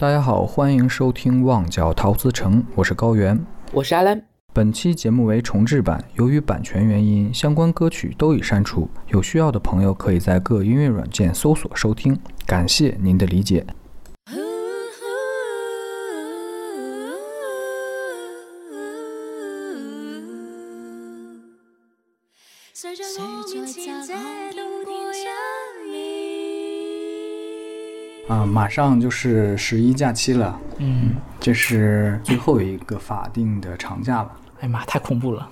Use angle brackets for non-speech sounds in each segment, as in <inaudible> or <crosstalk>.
大家好，欢迎收听《旺角陶瓷城》，我是高原。我是阿兰。本期节目为重制版，由于版权原因，相关歌曲都已删除。有需要的朋友可以在各音乐软件搜索收听，感谢您的理解。谁在面？啊，马上就是十一假期了，嗯，这是最后一个法定的长假了。哎呀妈，太恐怖了！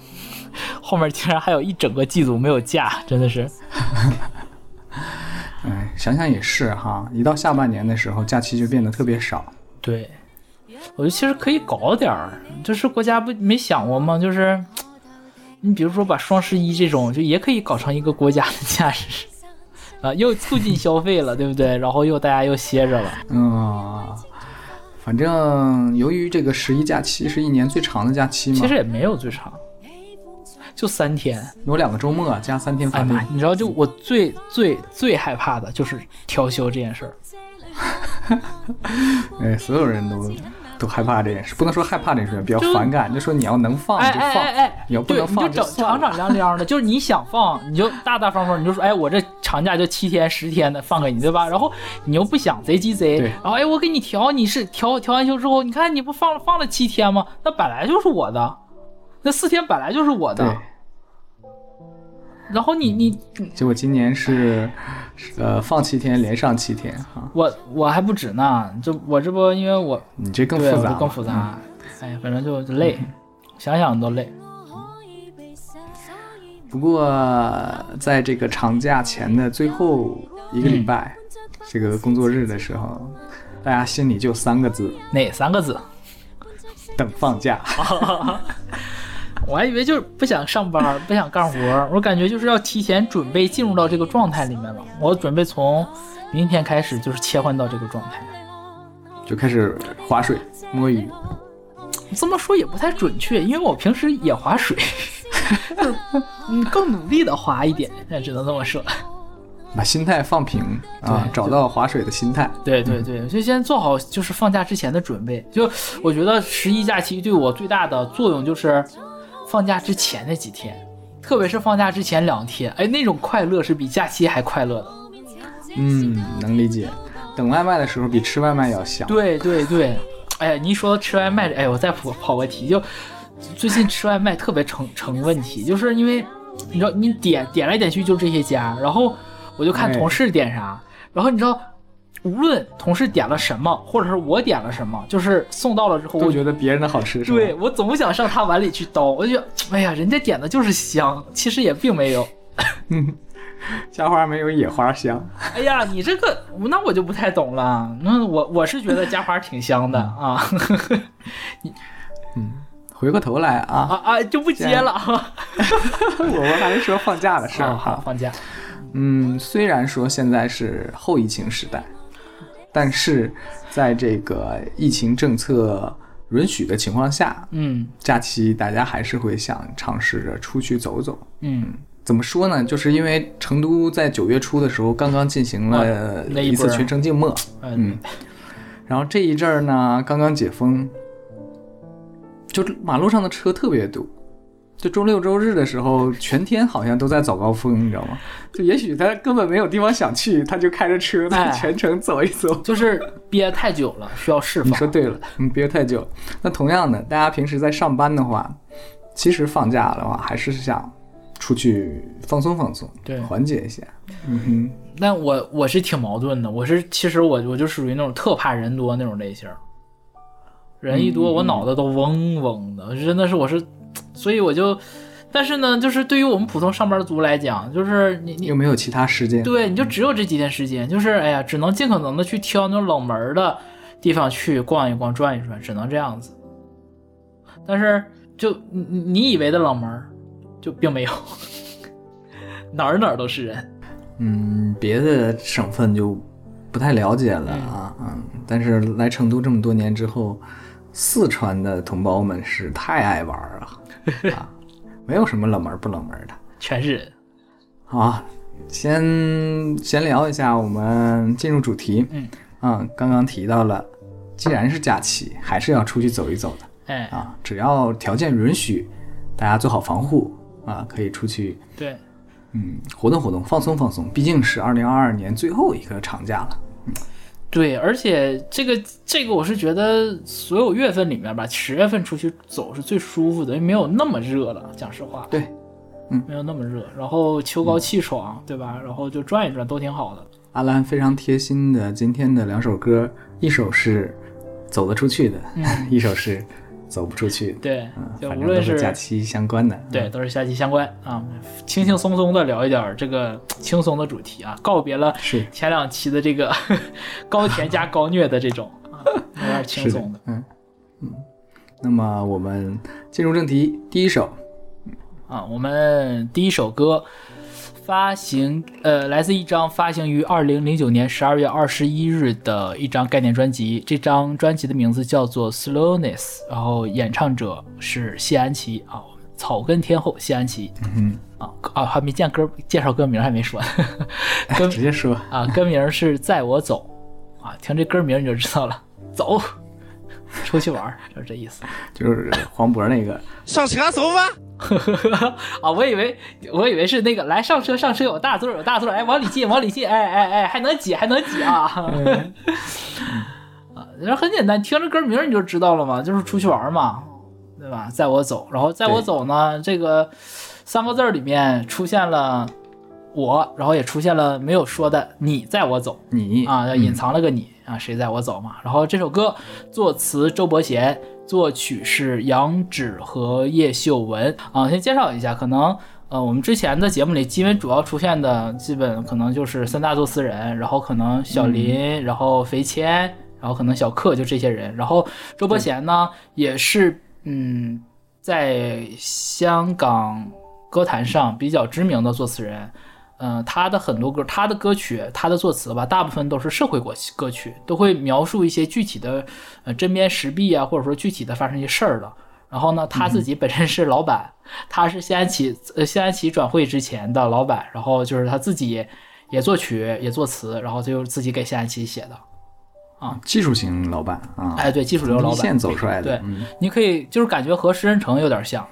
后面竟然还有一整个季度没有假，真的是。<laughs> 哎，想想也是哈，一到下半年的时候，假期就变得特别少。对，我觉得其实可以搞点儿，就是国家不没想过吗？就是你比如说把双十一这种，就也可以搞成一个国家的 <laughs> 假日，啊，又促进消费了，对不对？然后又大家又歇着了。嗯，反正由于这个十一假期是一年最长的假期嘛，其实也没有最长，就三天。有两个周末加三天哎妈，。你知道，就我最最最害怕的就是调休这件事儿。<laughs> 哎，所有人都都害怕这件事，不能说害怕这件事，比较反感，就说你要能放哎就放，哎哎哎，你要不能放就整了。敞亮亮的，就是你想放，你就大大方方，你就说，哎，我这长假就七天十天的放给你，对吧？然后你又不想贼鸡贼，然后哎，我给你调，你是调调完休之后，你看你不放放了七天吗？那本来就是我的，那四天本来就是我对的，，然后你你结果今年是，呃，放七天连上七天哈，我我还不止呢，就我这不因为我你这更复杂更复嗯。杂，哎呀，反正就就累，想想都累。不过在这个长假前的最后一个礼拜，这个工作日的时候，大家心里就三个字：哪三个字？等放假。我还以为就是不想上班，不想干活，我感觉就是要提前准备进入到这个状态里面了。我准备从明天开始就是切换到这个状态。就开始划水、摸鱼。这么说也不太准确，因为我平时也划水，<laughs> 就是嗯更努力的划一点，那只能这么说。把心态放平啊，找到划水的心态。对对对，就先做好就是放假之前的准备。就我觉得十一假期对我最大的作用就是放假之前那几天，特别是放假之前两天，哎，那种快乐是比假期还快乐的。嗯，能理解。等外卖的时候比吃外卖要香。对对对，哎呀，你一说到吃外卖，哎，我再跑跑个题，就最近吃外卖特别成成问题，就是因为你知道你点点来点去就这些家，然后我就看哎同事点啥，然后你知道。无论同事点了什么，或者是我点了什么，就是送到了之后，都我觉得别人的好吃？对我总想上他碗里去叨，我就觉得，哎呀，人家点的就是香，其实也并没有。<laughs> 家花没有野花香。哎呀，你这个那我就不太懂了。那我我是觉得家花挺香的啊你嗯回过头来啊啊，啊，就不接了啊。<laughs> 我们还是说放假的事儿好。放假，嗯，虽然说现在是后疫情时代，但是在这个疫情政策允许的情况下，嗯假期大家还是会想尝试着出去走走。嗯，怎么说呢？就是因为成都在九月初的时候刚刚进行了一一次全城静默，嗯然后这一阵儿呢刚刚解封，就马路上的车特别多。就周六周日的时候，全天好像都在早高峰，你知道吗？就也许他根本没有地方想去，他就开着车在哎全程走一走。就是憋太久了，需要释 <laughs> 放。你说对了，嗯，憋太久了。那同样的，大家平时在上班的话，其实放假的话，还是想出去放松放松，对缓解一下。嗯哼，但我我是挺矛盾的，我是其实我我就属于那种特怕人多那种类型，人一多我脑子都嗡嗡的，真的是我是，所以我就，但是呢，就是对于我们普通上班族来讲，就是你你又没有其他时间。对，你就只有这几天时间，就是哎呀，只能尽可能的去挑那种冷门的地方去逛一逛、转一转，只能这样子。但是就你你你以为的冷门，就并没有，<laughs> 哪儿哪儿都是人。嗯，别的省份就不太了解了啊，嗯，但是来成都这么多年之后，四川的同胞们是太爱玩了啊，<laughs> 没有什么冷门不冷门的。全是人。好啊，先闲聊一下，我们进入主题。嗯，嗯，刚刚提到了既然是假期，还是要出去走一走的哎，啊。只要条件允许，大家做好防护啊，可以出去对，嗯活动活动，放松放松。毕竟是二零二二年最后一个长假了。对，而且这个这个我是觉得所有月份里面吧，十月份出去走是最舒服的，因为没有那么热了。讲实话，对，嗯没有那么热，然后秋高气爽，对吧？然后就转一转都挺好的。阿兰非常贴心的今天的两首歌，一首是走得出去的，<laughs> 一首是走不出去。对，嗯，就无论是假期相关的。对，都是假期相关啊，轻轻松松的聊一点儿这个轻松的主题啊，告别了是前两期的这个 <laughs> 高甜加高虐的这种啊，有点轻松的，嗯嗯。那么我们进入正题，第一首啊。我们第一首歌发行，呃，来自一张发行于二零零九年十二月二十一日的一张概念专辑。这张专辑的名字叫做《Slowness》，然后演唱者是谢安琪啊，草根天后谢安琪。嗯啊啊，还没见歌介绍歌名还没说。呢，<laughs> 歌直接说，<laughs> 啊歌名是载我走。啊，听这歌名你就知道了，走，出去玩儿 <laughs> 就是这意思。就是黄渤那个，上车走吧。<laughs> 啊，我以为我以为是那个来上车上车有大座有大座，哎往里进往里进，哎哎哎还能挤还能挤啊！<laughs> 啊，然后很简单，听着歌名你就知道了嘛，就是出去玩嘛，对吧？载我走，然后载我走呢，这个三个字儿里面出现了我，然后也出现了没有说的你在我走，你啊，嗯隐藏了个你啊，谁在我走嘛。然后这首歌作词周伯贤，作曲是杨芷和叶秀文啊。先介绍一下，可能呃我们之前的节目里，基本主要出现的基本可能就是三大作词人，然后可能小林，然后肥谦，然后可能小克，就这些人。然后周伯贤呢，也是嗯在香港歌坛上比较知名的作词人。嗯、他的很多歌，他的歌曲，他的作词吧，大部分都是社会歌歌曲，都会描述一些具体的呃针砭时弊啊，或者说具体的发生一些事儿的。然后呢，他自己本身是老板，他是谢安琪呃谢安琪转会之前的老板，然后就是他自己也作曲也作词，然后就自己给谢安琪写的。啊技术型老板啊，哎，对，技术流老板一线走出来的，对嗯你可以就是感觉和石人成有点像，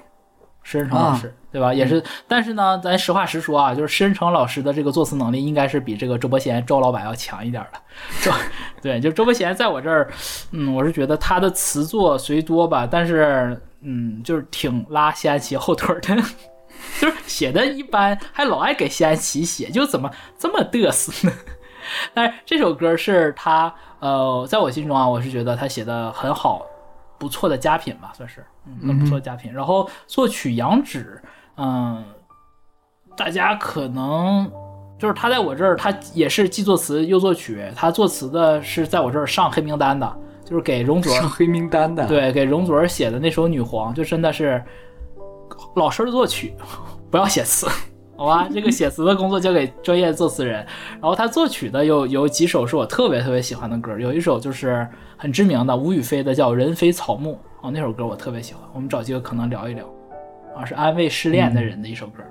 石人成老师、对吧？也是，但是呢，咱实话实说啊，就是石人成老师的这个作词能力应该是比这个周伯贤周老板要强一点的。周 <laughs> 对，就周伯贤在我这儿，嗯，我是觉得他的词作虽多吧，但是嗯，就是挺拉谢安琪后腿儿的。<laughs> 就是写的一般，还老爱给谢安琪写，就怎么这么嘚瑟呢？<laughs> 但是这首歌是他，呃，在我心中啊，我是觉得他写的很好，不错的佳品吧，算是，嗯，很不错的佳品。然后作曲杨指，嗯，大家可能就是他在我这儿，他也是既作词又作曲，他作词的是在我这儿上黑名单的，就是给容祖儿 <laughs> 上黑名单的，，对，给容祖儿写的那首《女皇》，就真的是老师作曲，<laughs> 不要写词，好吧？这个写词的工作交给专业作词人。然后他作曲的有有几首是我特别特别喜欢的歌，有一首就是很知名的吴雨霏的叫《人非草木》哦，那首歌我特别喜欢，我们找机会可能聊一聊啊，是安慰失恋的人的一首歌。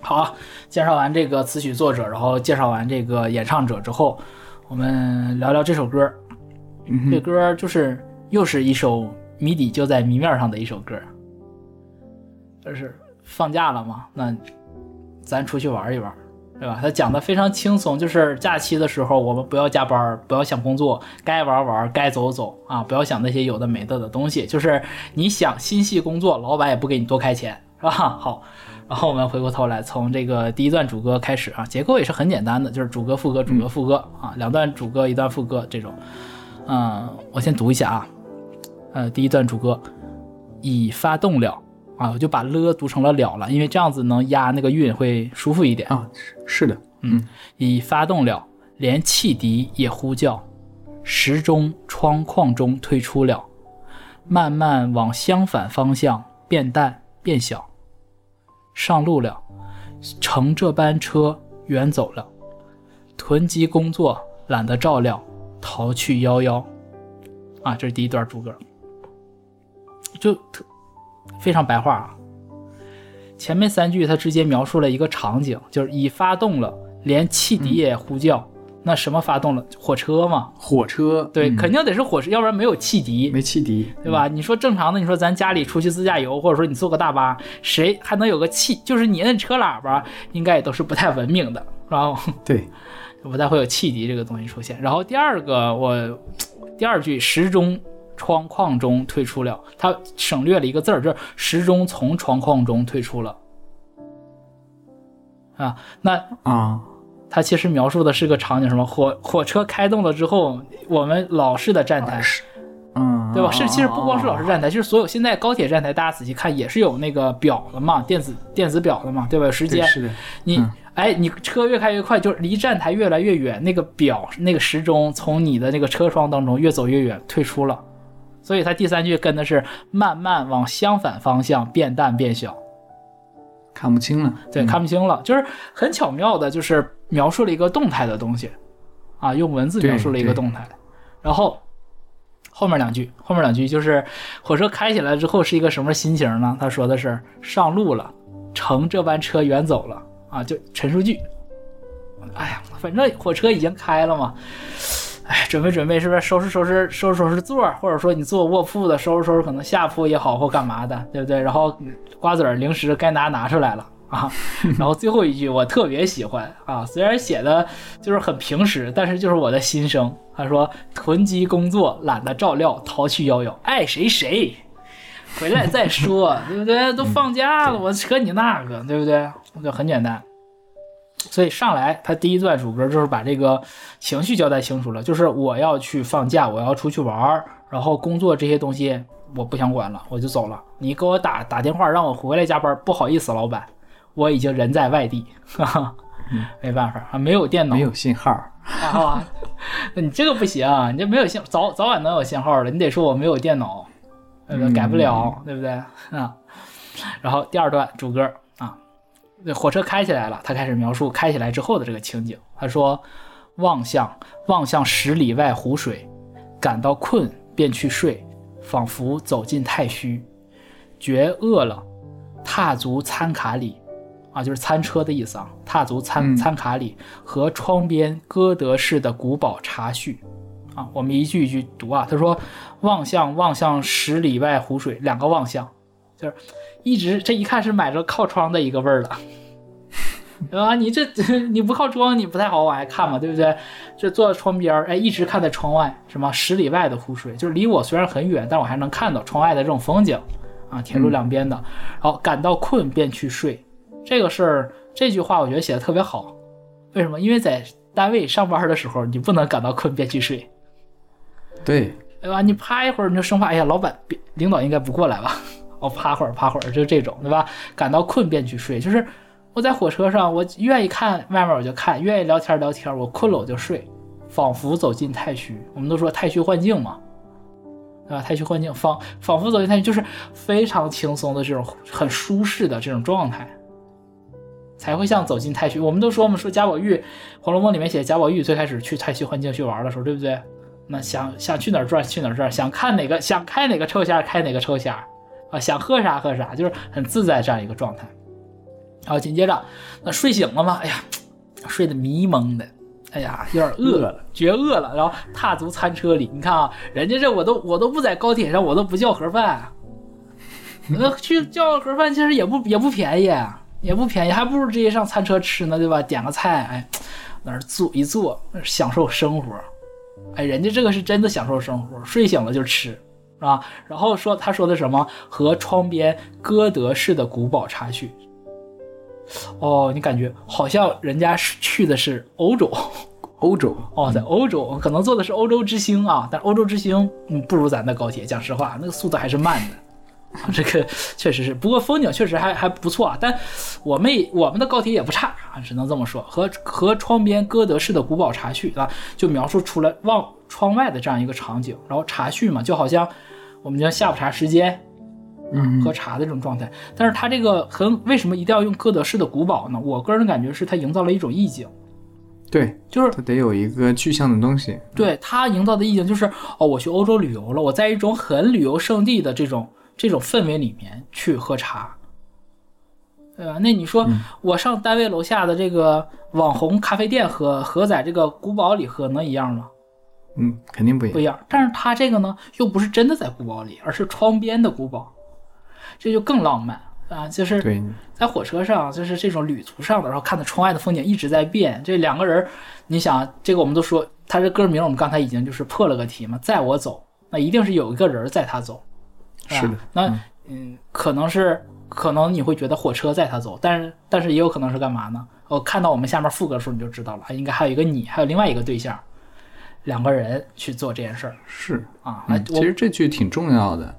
好啊，介绍完这个词曲作者，然后介绍完这个演唱者之后，我们聊聊这首歌。嗯，这歌就是又是一首谜底就在谜面上的一首歌，就是放假了嘛，那咱出去玩一玩，对吧？他讲的非常轻松，就是假期的时候我们不要加班，不要想工作，该玩玩，该走走啊，不要想那些有的没的的东西，就是你想心系工作，老板也不给你多开钱，是吧？<laughs> 好。然后我们回过头来，从这个第一段主歌开始啊，结构也是很简单的，就是主歌、副歌、主歌、副歌啊，两段主歌，一段副歌这种。嗯，我先读一下啊，呃，第一段主歌已发动了啊，我就把了读成了了了，因为这样子能压那个韵会舒服一点。啊，是的，嗯，已发动了，连汽笛也呼叫，时钟窗框中退出了，慢慢往相反方向变淡变小。上路了，乘这班车远走了，囤积工作懒得照料，逃去夭夭。啊，这是第一段主歌，就特非常白话啊。前面三句它直接描述了一个场景，就是已发动了，连汽笛也呼叫，那什么发动了？火车嘛，火车，对，嗯肯定得是火车，要不然没有汽笛，没汽笛，对吧？你说正常的，你说咱家里出去自驾游，或者说你坐个大巴，谁还能有个汽？就是你摁车喇叭，应该也都是不太文明的，然后对，<laughs> 不太会有汽笛这个东西出现。然后第二个，我第二句时钟窗框中退出了，它省略了一个字儿，就是时钟从窗框中退出了。啊，那啊，它其实描述的是个场景，什么火火车开动了之后，我们老式的站台，嗯，对吧？是，其实不光是老式，站台，就是所有现在高铁站台，大家仔细看也是有那个表的嘛，电子电子表的嘛，对吧？时间，是的，你、嗯哎，你车越开越快，就是离站台越来越远，那个表那个时钟从你的那个车窗当中越走越远，退出了。所以它第三句跟的是慢慢往相反方向变淡变小。看不清了，对，嗯。看不清了，就是很巧妙的，就是描述了一个动态的东西，啊，用文字描述了一个动态，然后后面两句，后面两句就是火车开起来之后是一个什么心情呢？他说的是上路了，乘这班车远走了。啊，就陈述句。哎呀，反正火车已经开了嘛，哎，准备准备，是不是收拾收拾收拾收拾座儿，或者说你坐卧铺的收拾收拾，可能下铺也好或干嘛的，对不对？然后瓜子儿零食该拿拿出来了啊。<laughs> 然后最后一句我特别喜欢啊，虽然写的就是很平实，但是就是我的心声。他说囤积工作，懒得照料，逃去夭夭，爱谁谁。回来再说，对不对？都放假了，我扯你那个，对不对？就很简单。所以上来他第一段主歌就是把这个情绪交代清楚了，就是我要去放假，我要出去玩儿，然后工作这些东西我不想管了，我就走了。你给我打打电话让我回来加班，不好意思，老板，我已经人在外地，哈哈，没办法啊，没有电脑，没有信号，啊，那你这个不行，你这没有信，早早晚能有信号的，你得说我没有电脑，对不对？嗯改不了，对不对？啊，然后第二段主歌火车开起来了，他开始描述开起来之后的这个情景。他说：“望向望向十里外湖水，感到困便去睡，仿佛走进太虚，觉饿了，踏足餐卡里。”啊，就是餐车的意思啊，踏足餐嗯餐卡里和窗边歌德式的古堡茶叙。啊，我们一句一句读啊。他说：“望向望向十里外湖水，两个望向，就是一直这一看是买着靠窗的一个味儿了，<laughs> 对吧？你这 <laughs> 你不靠窗，你不太好往外看嘛，对不对？这坐在窗边儿，哎，一直看在窗外，什么十里外的湖水，就是离我虽然很远，但我还能看到窗外的这种风景啊，铁路两边的。然后感到困便去睡，这个事儿这句话我觉得写的特别好。为什么？因为在单位上班的时候，你不能感到困便去睡。对，对吧？你趴一会儿，你就生怕，哎呀，老板、领导应该不过来吧？我趴会儿，趴会儿，就这种，对吧？感到困便去睡，就是我在火车上，我愿意看外面我就看，愿意聊天聊天，我困了我就睡，仿佛走进太虚。我们都说太虚幻境嘛，对吧？太虚幻境，仿仿佛走进太虚，就是非常轻松的这种很舒适的这种状态，才会像走进太虚。我们都说，我们说贾宝玉，《红楼梦》里面写贾宝玉最开始去太虚幻境去玩的时候，对不对？那想想去哪儿转去哪儿转，想看哪个想开哪个抽匣开哪个抽匣，啊，想喝啥喝啥，就是很自在这样一个状态。然后紧接着，那睡醒了嘛？哎呀，睡得迷蒙的，哎呀，有点饿了，绝饿了。然后踏足餐车里，你看啊，人家这我都我都不在高铁上，我都不叫盒饭，那去叫盒饭其实也不也不便宜，也不便宜，还不如直接上餐车吃呢，对吧？点个菜，哎，那儿坐一坐，享受生活。哎，人家这个是真的享受生活，睡醒了就吃，是吧？然后说他说的什么和窗边歌德式的古堡插叙。哦，你感觉好像人家是去的是欧洲，<laughs> 欧洲，哦，在欧洲可能坐的是欧洲之星啊，但欧洲之星嗯不如咱的高铁，讲实话，那个速度还是慢的。啊 <laughs> 这个确实是，不过风景确实还还不错啊。但我们也我们的高铁也不差啊，只能这么说。和和窗边歌德式的古堡茶叙啊，就描述出了望窗外的这样一个场景。然后茶叙嘛，就好像我们叫下午茶时间，嗯，喝茶的这种状态。但是它这个很为什么一定要用歌德式的古堡呢？我个人感觉是它营造了一种意境，对，就是它得有一个具象的东西，对它营造的意境就是哦，我去欧洲旅游了，我在一种很旅游胜地的这种这种氛围里面去喝茶，对吧？那你说嗯我上单位楼下的这个网红咖啡店喝，和在这个古堡里喝能一样吗？嗯，肯定不一样。不一样。但是他这个呢，又不是真的在古堡里，而是窗边的古堡，这就更浪漫啊！就是，在火车上，就是这种旅途上的，然后看到窗外的风景一直在变。这两个人，你想，这个我们都说，他这歌名我们刚才已经就是破了个题嘛，载我走，那一定是有一个人载他走，吧是的。那嗯嗯，可能是可能你会觉得火车载他走，但是但是也有可能是干嘛呢？我看到我们下面副歌的时候你就知道了，应该还有一个你，还有另外一个对象，两个人去做这件事儿是。啊。那嗯，其实这句挺重要的，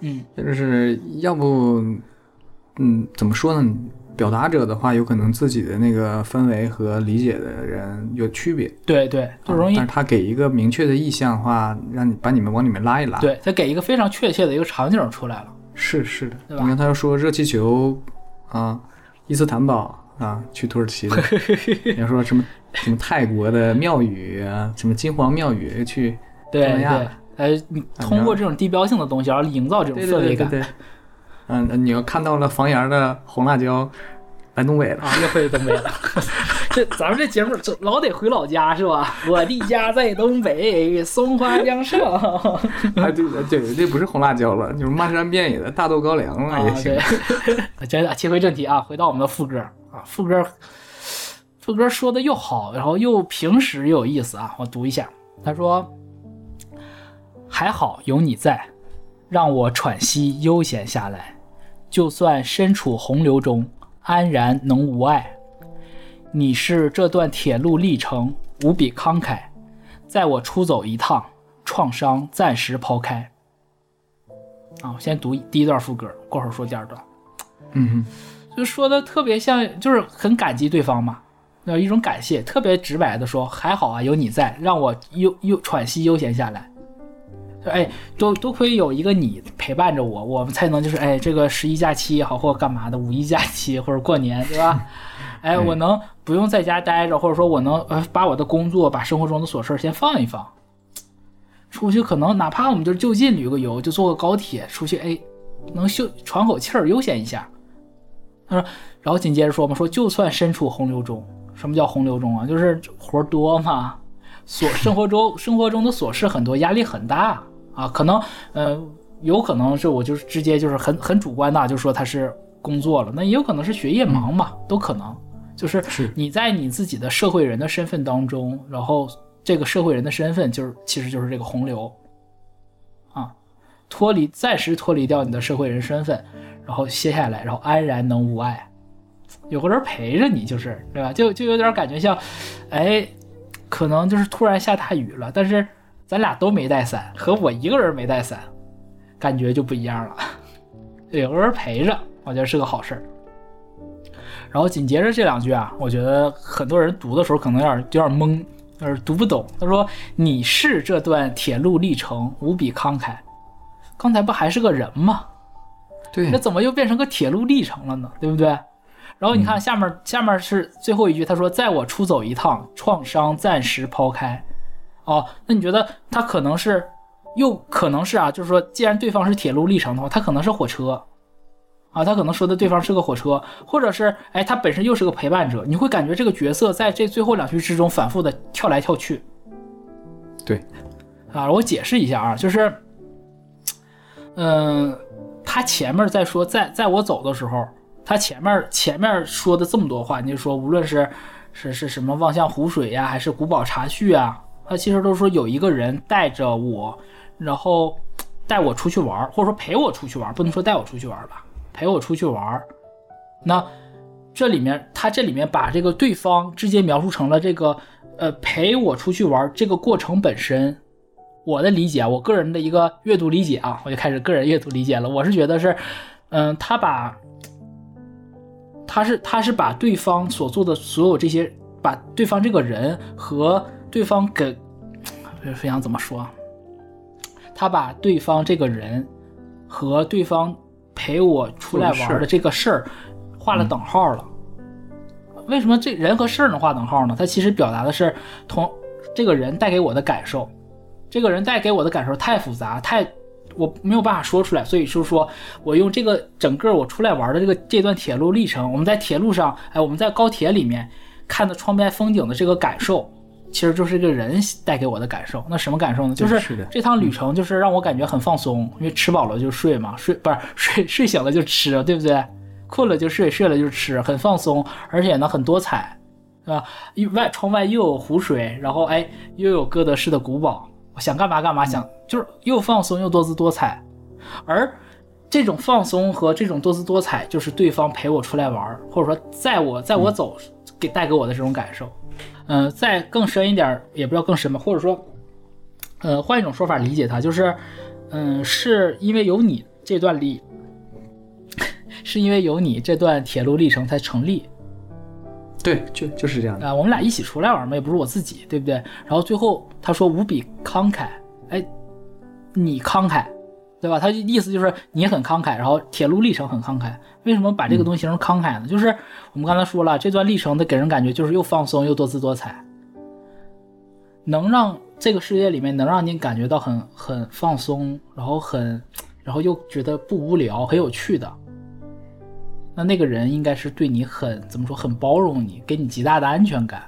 嗯就是要不，嗯，怎么说呢？表达者的话，有可能自己的那个氛围和理解的人有区别，对对，就容易啊但是他给一个明确的意向的话，让你把你们往里面拉一拉。，对他给一个非常确切的一个场景出来了。是是的。对吧你看他要说热气球啊，伊斯坦堡啊，去土耳其的。你要说什么什么泰国的庙宇啊，什么金黄庙宇去对东南亚对，呃，你通过这种地标性的东西，然后营造这种氛围感对对对对。嗯，你要看到了房檐的红辣椒，来东北了。啊，又回东北了。<laughs> 这咱们这节目总老得回老家是吧？我的家在东北，松花江上。啊，<laughs> 对对，这不是红辣椒了，就是漫山遍野的大豆高粱了啊也，行。对，<laughs> 真的切回正题啊，回到我们的副歌啊，副歌，副歌说的又好，然后又平实又有意思啊，我读一下，他说：“还好有你在，让我喘息悠闲下来，就算身处洪流中，安然能无碍。你是这段铁路历程无比慷慨，在我出走一趟，创伤暂时抛开。”啊，我先读第一段副歌，过会儿说第二段。嗯就说的特别像，就是很感激对方嘛，有一种感谢，特别直白的说，还好啊，有你在，让我悠悠喘息悠闲下来。就哎，多多亏有一个你陪伴着我，我们才能就是哎，这个十一假期也好，或者干嘛的，五一假期或者过年，对吧？哎，我能不用在家待着，或者说我能呃把我的工作、把生活中的琐事先放一放，出去可能哪怕我们就就近旅个游，就坐个高铁出去，哎，能休喘口气儿，悠闲一下。他说，然后紧接着说嘛，说就算身处洪流中，什么叫洪流中啊？就是活多嘛，琐生活中生活中的琐事很多，压力很大啊。可能呃，有可能是我就是直接就是很很主观的，就说他是工作了，那也有可能是学业忙嘛，都可能。就是是你在你自己的社会人的身份当中，然后这个社会人的身份就是其实就是这个洪流啊，脱离暂时脱离掉你的社会人身份，然后歇下来，然后安然能无碍，有个人陪着你，就是对吧？就就有点感觉像，哎，可能就是突然下大雨了，但是咱俩都没带伞，和我一个人没带伞，感觉就不一样了。有个人陪着，我觉得是个好事儿。然后紧接着这两句啊，我觉得很多人读的时候可能有点有点懵，就是读不懂。他说：“你是这段铁路历程无比慷慨。”刚才不还是个人吗？对那，怎么又变成个铁路历程了呢？对不对？然后你看下面，下面是最后一句，他说：“在我出走一趟，创伤暂时抛开。”哦，那你觉得他可能是，又可能是啊？就是说，既然对方是铁路历程的话，他可能是火车，啊，他可能说的对方是个火车，或者是哎，他本身又是个陪伴者，你会感觉这个角色在这最后两句之中反复的跳来跳去。对，啊，我解释一下啊，就是，嗯、他前面在说，在在我走的时候，他前面前面说的这么多话，你就说无论是是是什么望向湖水呀、还是古堡茶叙啊，他其实都说有一个人带着我，然后带我出去玩，或者说陪我出去玩，不能说带我出去玩吧，陪我出去玩。那这里面他这里面把这个对方直接描述成了这个呃陪我出去玩这个过程本身。我的理解，我个人的一个阅读理解啊，我就开始个人阅读理解了。我是觉得是，嗯，他把，他是他是把对方所做的所有这些，把对方这个人和对方给，非常怎么说？他把对方这个人和对方陪我出来玩的这个事儿画了等号了。为什么这人和事儿能画等号呢？他其实表达的是同这个人带给我的感受。这个人带给我的感受太复杂，太我没有办法说出来，所以就是说我用这个整个我出来玩的这个这段铁路历程，我们在铁路上，哎，我们在高铁里面看的窗边风景的这个感受，其实就是一个人带给我的感受。那什么感受呢？就是这趟旅程就是让我感觉很放松，因为吃饱了就睡嘛，睡不是睡 <laughs> 睡醒了就吃，对不对？困了就睡，睡了就吃，很放松，而且呢很多彩，对吧？外窗外又有湖水，然后哎又有哥德式的古堡，我想干嘛干嘛，想就是又放松又多姿多彩，而这种放松和这种多姿多彩，就是对方陪我出来玩，或者说在我在我走给带给我的这种感受。嗯、再更深一点儿，也不知道更深吧，或者说，呃，换一种说法理解它，就是，嗯、是因为有你这段历，<laughs> 是因为有你这段铁路历程才成立对，就就是这样的。啊、我们俩一起出来玩嘛，也不是我自己，对不对？然后最后他说无比慷慨，哎，你慷慨，对吧？他意思就是你很慷慨，然后铁路历程很慷慨。为什么把这个东西形容慷慨呢？就是我们刚才说了，这段历程的给人感觉就是又放松又多姿多彩，能让这个世界里面能让你感觉到很很放松，然后很，然后又觉得不无聊，很有趣的。那那个人应该是对你很怎么说，很包容你，给你极大的安全感。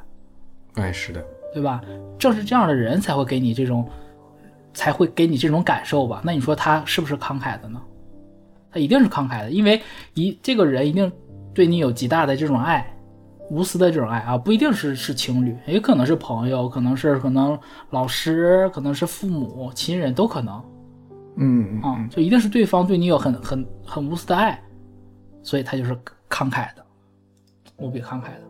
哎，是的，对吧？正是这样的人才会给你这种，才会给你这种感受吧？那你说他是不是慷慨的呢？他一定是慷慨的，因为一这个人一定对你有极大的这种爱，无私的这种爱啊，不一定是是情侣，也可能是朋友，可能是可能老师，可能是父母亲人都可能嗯嗯啊，就一定是对方对你有很很很无私的爱，所以他就是慷慨的，无比慷慨的。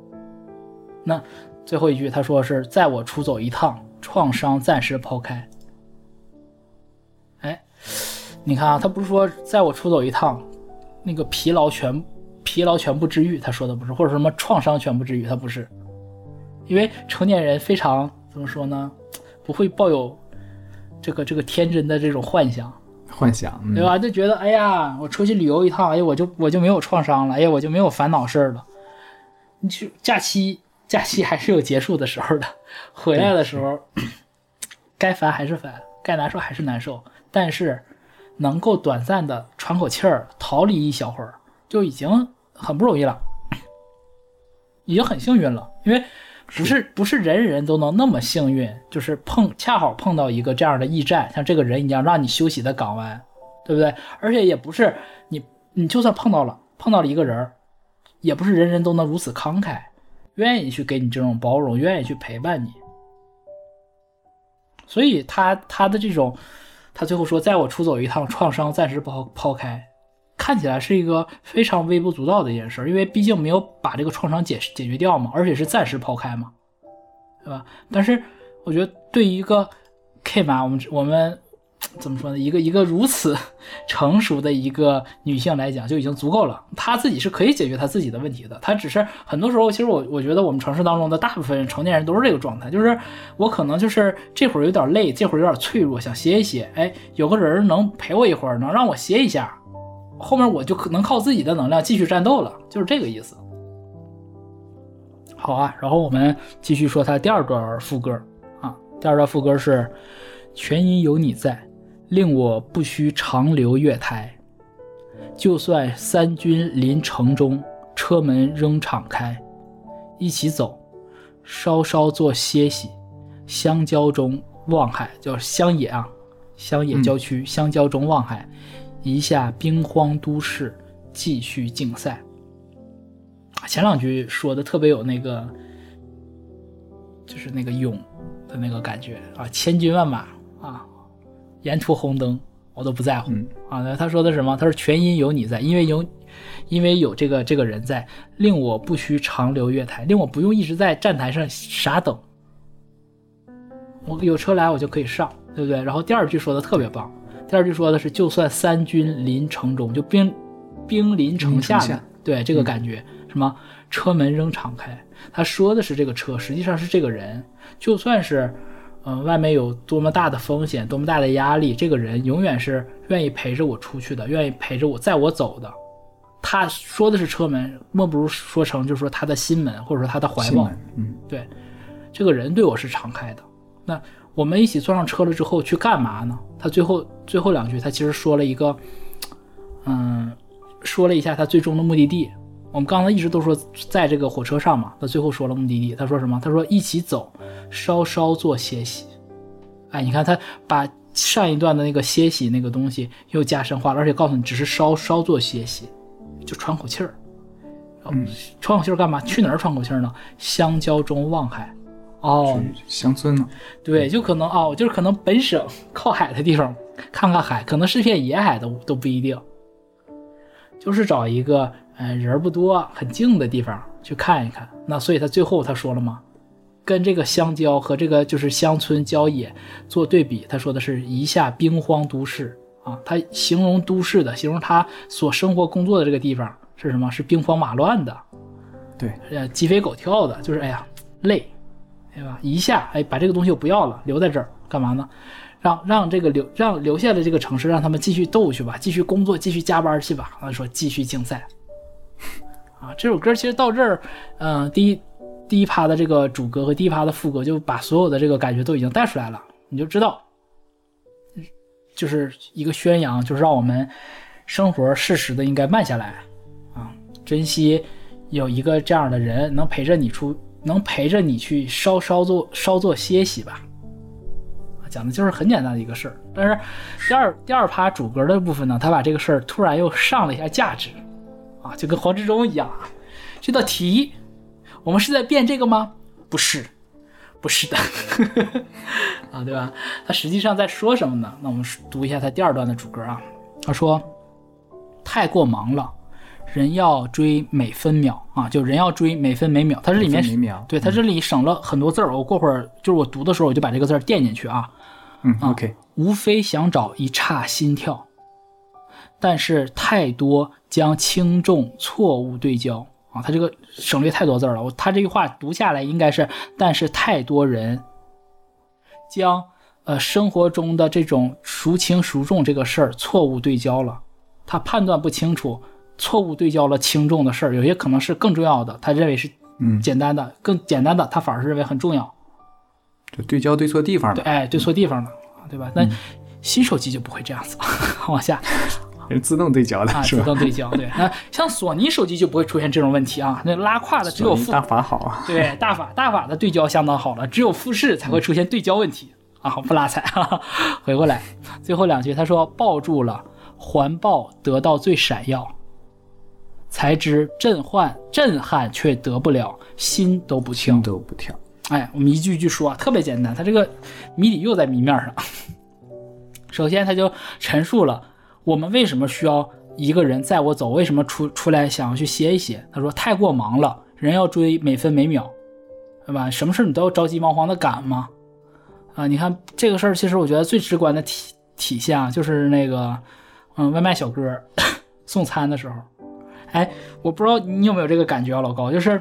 那最后一句他说是在我出走一趟，创伤暂时抛开。哎，你看啊，他不是说在我出走一趟，那个疲劳全疲劳全部治愈，他说的不是，或者什么创伤全部治愈，他不是，因为成年人非常怎么说呢，不会抱有这个这个天真的这种幻想，幻想，嗯对吧？就觉得哎呀，我出去旅游一趟，哎，我就我就没有创伤了，哎呀，我就没有烦恼事儿了。你去假期，假期还是有结束的时候的，回来的时候，<coughs> 该烦还是烦，该难受还是难受，但是能够短暂的喘口气儿，逃离一小会儿，就已经很不容易了，<clears throat> 已经很幸运了，因为。不是不是人人都能那么幸运，就是碰恰好碰到一个这样的驿站，像这个人一样让你休息的港湾，对不对？而且也不是你你就算碰到了碰到了一个人儿，也不是人人都能如此慷慨，愿意去给你这种包容，愿意去陪伴你。所以他他的这种，他最后说，在我出走一趟，创伤暂时抛抛开，看起来是一个非常微不足道的一件事，因为毕竟没有把这个创伤解解决掉嘛，而且是暂时抛开嘛，对吧？但是我觉得对于一个 K 满，我们我们怎么说呢？一个一个如此 <laughs> 成熟的一个女性来讲，就已经足够了。她自己是可以解决她自己的问题的。她只是很多时候，其实我我觉得我们城市当中的大部分成年人都是这个状态，就是我可能就是这会儿有点累，这会儿有点脆弱，想歇一歇。哎，有个人能陪我一会儿，能让我歇一下，后面我就可能靠自己的能量继续战斗了，就是这个意思。好啊，然后我们继续说他第二段副歌啊，第二段副歌是“全因有你在，令我不须长留月台。就算三军临城中，车门仍敞开，一起走，稍稍作歇息。相交中望海，叫乡野啊，乡野郊区，相交中望海，一下兵荒都市，继续竞赛。”前两句说的特别有那个，就是那个勇的那个感觉啊，千军万马啊，沿途红灯我都不在乎、嗯啊。那他说的什么？他说全因有你在，因为有，因为有这个这个人在，令我不需长留月台，令我不用一直在站台上傻等。我有车来我就可以上，对不对？然后第二句说的特别棒，第二句说的是就算三军临城中，就兵兵临城下的，临城下对这个感觉。什么车门仍敞开？他说的是这个车，实际上是这个人。就算是，呃，外面有多么大的风险，多么大的压力，这个人永远是愿意陪着我出去的，愿意陪着我载我走的。他说的是车门，莫不如说成就是说他的心门，或者说他的怀抱。嗯，对，这个人对我是敞开的。那我们一起坐上车了之后去干嘛呢？他最后最后两句，他其实说了一个，嗯，说了一下他最终的目的地。我们刚才一直都说在这个火车上嘛，他最后说了目的地。他说什么？他说一起走，稍稍做歇息。哎，你看他把上一段的那个歇息那个东西又加深化了，而且告诉你只是稍稍做歇息，就喘口气儿。嗯，喘口气儿干嘛？去哪儿喘口气儿呢？香蕉中望海。哦，乡村呢？对，就可能哦，就是可能本省靠海的地方看看海，可能是片野海都都不一定。就是找一个呃人不多、很静的地方去看一看。那所以他最后他说了嘛，跟这个乡郊和这个就是乡村郊野做对比，他说的是一下兵荒都市啊，他形容都市的，形容他所生活工作的这个地方是什么？是兵荒马乱的，对，呃，鸡飞狗跳的，就是哎呀累，对吧？一下哎把这个东西我不要了，留在这儿干嘛呢？让让这个留让留下的这个城市，让他们继续斗去吧，继续工作，继续加班去吧。他说继续竞赛。啊，这首歌其实到这儿，嗯、第一第一趴的这个主歌和第一趴的副歌就把所有的这个感觉都已经带出来了，你就知道，就是一个宣扬，就是让我们生活适时的应该慢下来啊，珍惜有一个这样的人能陪着你出，能陪着你去稍稍做稍作歇息吧。讲的就是很简单的一个事儿，但是第二第二趴主歌的部分呢，他把这个事儿突然又上了一下价值，啊，就跟黄志忠一样啊，这道题我们是在变这个吗？不是，不是的，<laughs> 啊，对吧？他实际上在说什么呢？那我们读一下他第二段的主歌啊，他说：“太过忙了，人要追每分秒啊，就人要追每分每秒。”他这里面对他这里省了很多字儿，我过会儿就是我读的时候我就把这个字儿垫进去啊。嗯，OK，无非想找一刹心跳，但是太多将轻重错误对焦啊，他这个省略太多字儿了。我他这句话读下来应该是，但是太多人将呃生活中的这种孰轻孰重这个事儿错误对焦了，他判断不清楚，错误对焦了轻重的事儿，有些可能是更重要的，他认为是嗯，简单的，更简单的，他反而是认为很重要。就对焦对错地方对，了，哎，对错地方了，对吧？那新手机就不会这样子，<laughs> 往下人自动对焦的啊，是？自动对焦。对，那像索尼手机就不会出现这种问题啊，那拉胯的只有富大法好啊，对大法大法的对焦相当好了，只有富士才会出现对焦问题啊，不拉踩哈哈。回过来，最后两句他说抱住了，环抱得到最闪耀，才知震撼震撼却得不了，心都不跳心。都不跳，哎，我们一句一句说啊，特别简单。他这个谜底又在谜面上。<laughs> 首先，他就陈述了我们为什么需要一个人载我走，为什么出出来想要去歇一歇。他说太过忙了，人要追每分每秒，对吧？什么事你都要着急忙慌的赶吗？啊，你看这个事儿，其实我觉得最直观的体体现啊，就是那个嗯，外卖小哥 <coughs> 送餐的时候，哎，我不知道你有没有这个感觉啊，老高，就是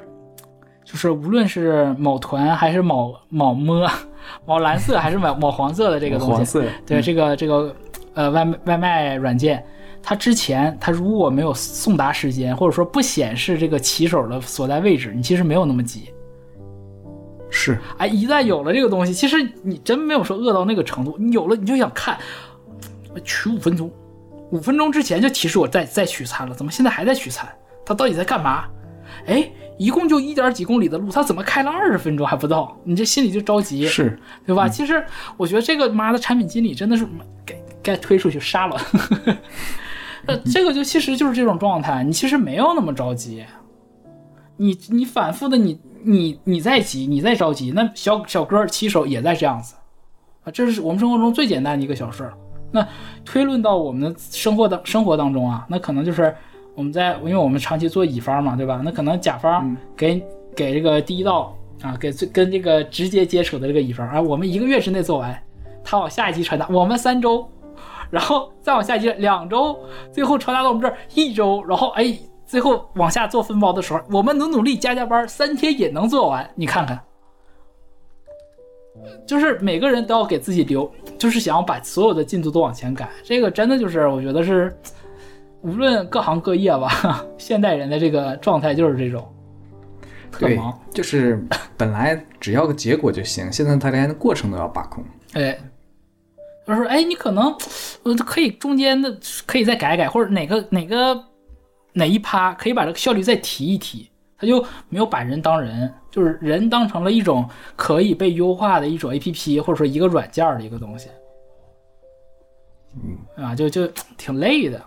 就是无论是某团还是某某摸某蓝色还是某某黄色的这个东西，黄色，对这个这个呃外卖外卖软件，它之前它如果没有送达时间，或者说不显示这个骑手的所在位置，你其实没有那么急。是哎，一旦有了这个东西，其实你真没有说饿到那个程度，你有了你就想看，取五分钟，五分钟之前就提示我在在取餐了，怎么现在还在取餐？他到底在干嘛？哎，一共就一点几公里的路，他怎么开了二十分钟还不到？你这心里就着急。是，对吧？其实我觉得这个妈的产品经理真的是该该推出去杀了。<laughs> 那，这个就其实就是这种状态，你其实没有那么着急，你你反复的你你你在急，你在着急，那小小哥骑手也在这样子啊，这是我们生活中最简单的一个小事儿。那推论到我们的生活当生活当中啊，那可能就是我们在因为我们长期做乙方嘛，对吧？那可能甲方给、给这个第一道啊，给最跟这个直接接触的这个乙方啊，我们一个月之内做完，他往下一级传达，我们三周，然后再往下一两周，最后传达到我们这儿一周，然后哎，最后往下做分包的时候，我们努努力加加班，三天也能做完，你看看。就是每个人都要给自己留，就是想要把所有的进度都往前赶。这个真的就是我觉得是，无论各行各业吧，<laughs> 现代人的这个状态就是这种，特对忙。，就是本来只要个结果就行，现在他连过程都要把控，<laughs> 哎，他说哎，你可能呃可以中间的可以再改改，或者哪个哪个哪一趴可以把这个效率再提一提。他就没有把人当人，就是人当成了一种可以被优化的一种 A P P 或者说一个软件儿的一个东西。嗯，啊，就就挺累的。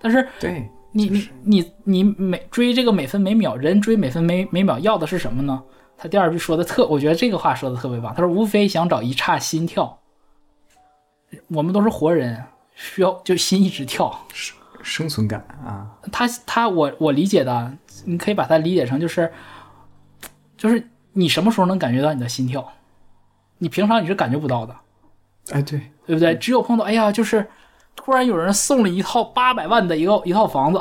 但是对，你你你你每追这个每分每秒，人追每分每每秒要的是什么呢？他第二句说的特，我觉得这个话说的特别棒。他说无非想找一刹心跳。我们都是活人，需要就心一直跳。生生存感啊，他他我我理解的，你可以把它理解成就是，就是你什么时候能感觉到你的心跳？你平常你是感觉不到的，哎，对，对不对？只有碰到，哎呀，就是突然有人送了一套八百万的一个一套房子，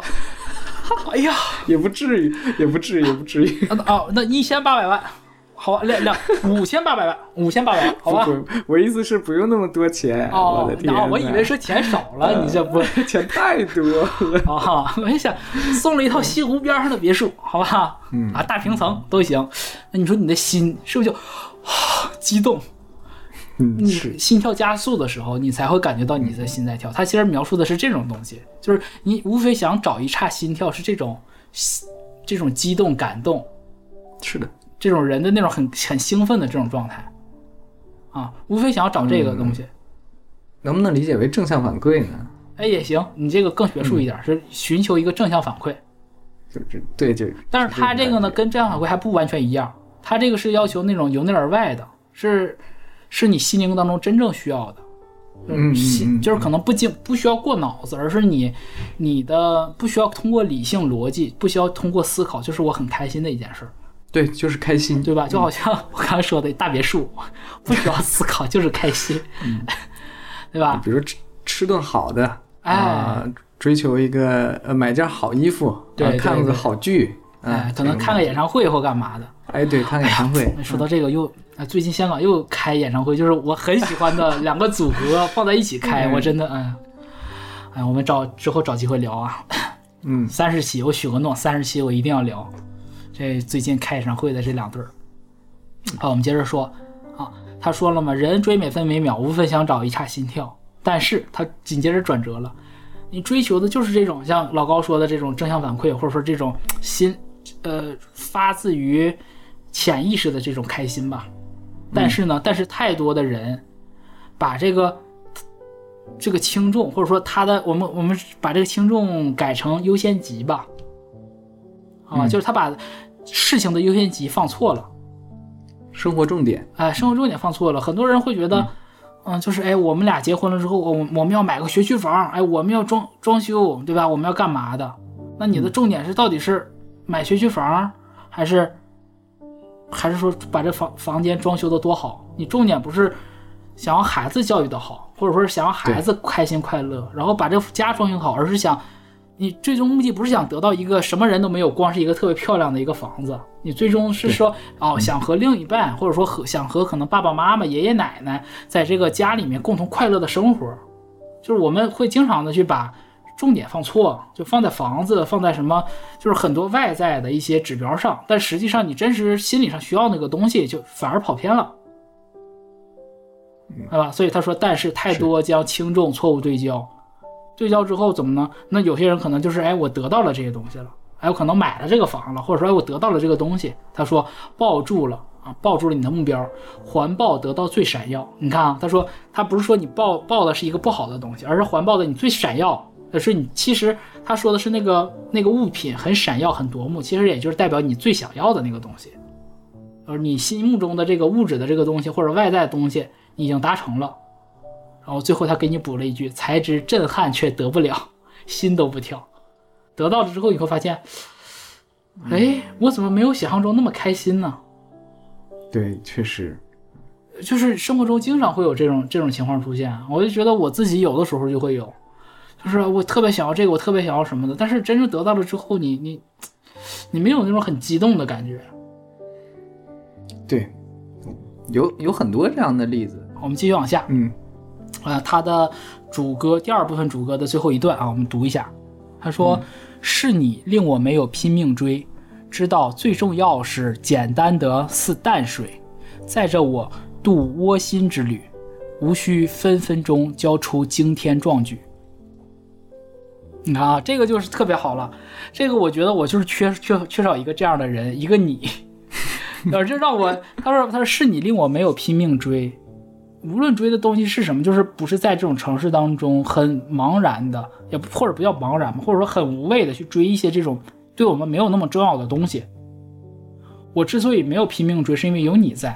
<laughs> 哎呀，也不至于，也不至于，也不至于。啊啊，那一千八百万，好吧，两两五千八百万，五千八百万，好吧。不，我意思是不用那么多钱。哦我的，天那，我以为是钱少了，你这不钱太多了。<laughs> 啊？我一想送了一套西湖边上的别墅，好吧？嗯啊，大平层都行。那你说你的心是不是就啊激动？嗯，你是，心跳加速的时候，你才会感觉到你的心在跳。他其实描述的是这种东西，就是你无非想找一刹心跳，是这种这种激动、感动，是的，这种人的那种很很兴奋的这种状态啊，无非想要找这个东西。能不能理解为正向反馈呢？哎，也行，你这个更学术一点，是寻求一个正向反馈。就是对，就但是他这个呢，跟正向反馈还不完全一样，他这个是要求那种由内而外的，是是你心灵当中真正需要的。嗯心就是可能不经不需要过脑子，而是你你的不需要通过理性逻辑，不需要通过思考，就是我很开心的一件事儿，对，就是开心，对吧？就好像我刚刚说的大别墅，不需要思考，就是开心，嗯 <laughs> 对吧？比如吃吃顿好的，哎啊，追求一个呃买件好衣服，啊对看个好剧，哎啊，，可能看个演唱会或干嘛的。哎，对，看个演唱会，说到这个又，啊最近香港又开演唱会，就是我很喜欢的 <laughs> 两个组合放在一起开，嗯我真的，嗯，哎，我们找之后找机会聊啊。嗯，三十期我许个诺，三十期我一定要聊。这最近开演唱会的这两对儿。好，我们接着说啊，他说了嘛，人追每分每秒，无非想找一刹心跳。但是他紧接着转折了，你追求的就是这种像老高说的这种正向反馈，或者说这种心，呃，发自于潜意识的这种开心吧。但是呢，但是太多的人把这个这个轻重，或者说他的我们我们把这个轻重改成优先级吧，啊，嗯就是他把事情的优先级放错了，生活重点，哎，生活重点放错了。很多人会觉得，嗯，就是哎，我们俩结婚了之后，我我们要买个学区房，哎，我们要装装修，对吧？我们要干嘛的？那你的重点是到底是买学区房，还是还是说把这房房间装修的多好？你重点不是想要孩子教育的好，或者说是想要孩子开心快乐，然后把这家装修好，而是想你最终目的不是想得到一个什么人都没有，光是一个特别漂亮的一个房子，你最终是说哦，想和另一半，或者说和想和可能爸爸妈妈、爷爷奶奶在这个家里面共同快乐的生活，就是我们会经常的去把重点放错，就放在房子，放在什么，就是很多外在的一些指标上，但实际上你真实心理上需要那个东西，就反而跑偏了。对吧？所以他说，但是太多将轻重错误对焦，对焦之后怎么呢？那有些人可能就是，哎，我得到了这些东西了，哎，我可能买了这个房了，或者说，哎，我得到了这个东西。他说，抱住了啊，抱住了你的目标，环抱得到最闪耀。你看啊，他说他不是说你抱抱的是一个不好的东西，而是环抱的你最闪耀。而是你其实他说的是那个那个物品很闪耀很夺目，其实也就是代表你最想要的那个东西，而你心目中的这个物质的这个东西或者外在的东西你已经达成了。然后最后他给你补了一句：“才知震撼却得不了，心都不跳。”得到了之后你会发现，哎，我怎么没有想象中那么开心呢？对，确实，就是生活中经常会有这种这种情况出现，我就觉得我自己有的时候就会有，就是我特别想要这个，我特别想要什么的，但是真正得到了之后，你你你没有那种很激动的感觉。对，有有很多这样的例子，我们继续往下，嗯啊，他的主歌第二部分主歌的最后一段啊，我们读一下。他说：“是你令我没有拼命追，知道最重要是简单的似淡水，载着我渡窝心之旅，无需分分钟交出惊天壮举。你看啊，这个就是特别好了。这个我觉得我就是缺缺缺少一个这样的人，一个你。<laughs> 呃，这让我他说他说是你令我没有拼命追，无论追的东西是什么，就是不是在这种城市当中很茫然的，也不或者不叫茫然吧，或者说很无谓的去追一些这种对我们没有那么重要的东西。我之所以没有拼命追，是因为有你在。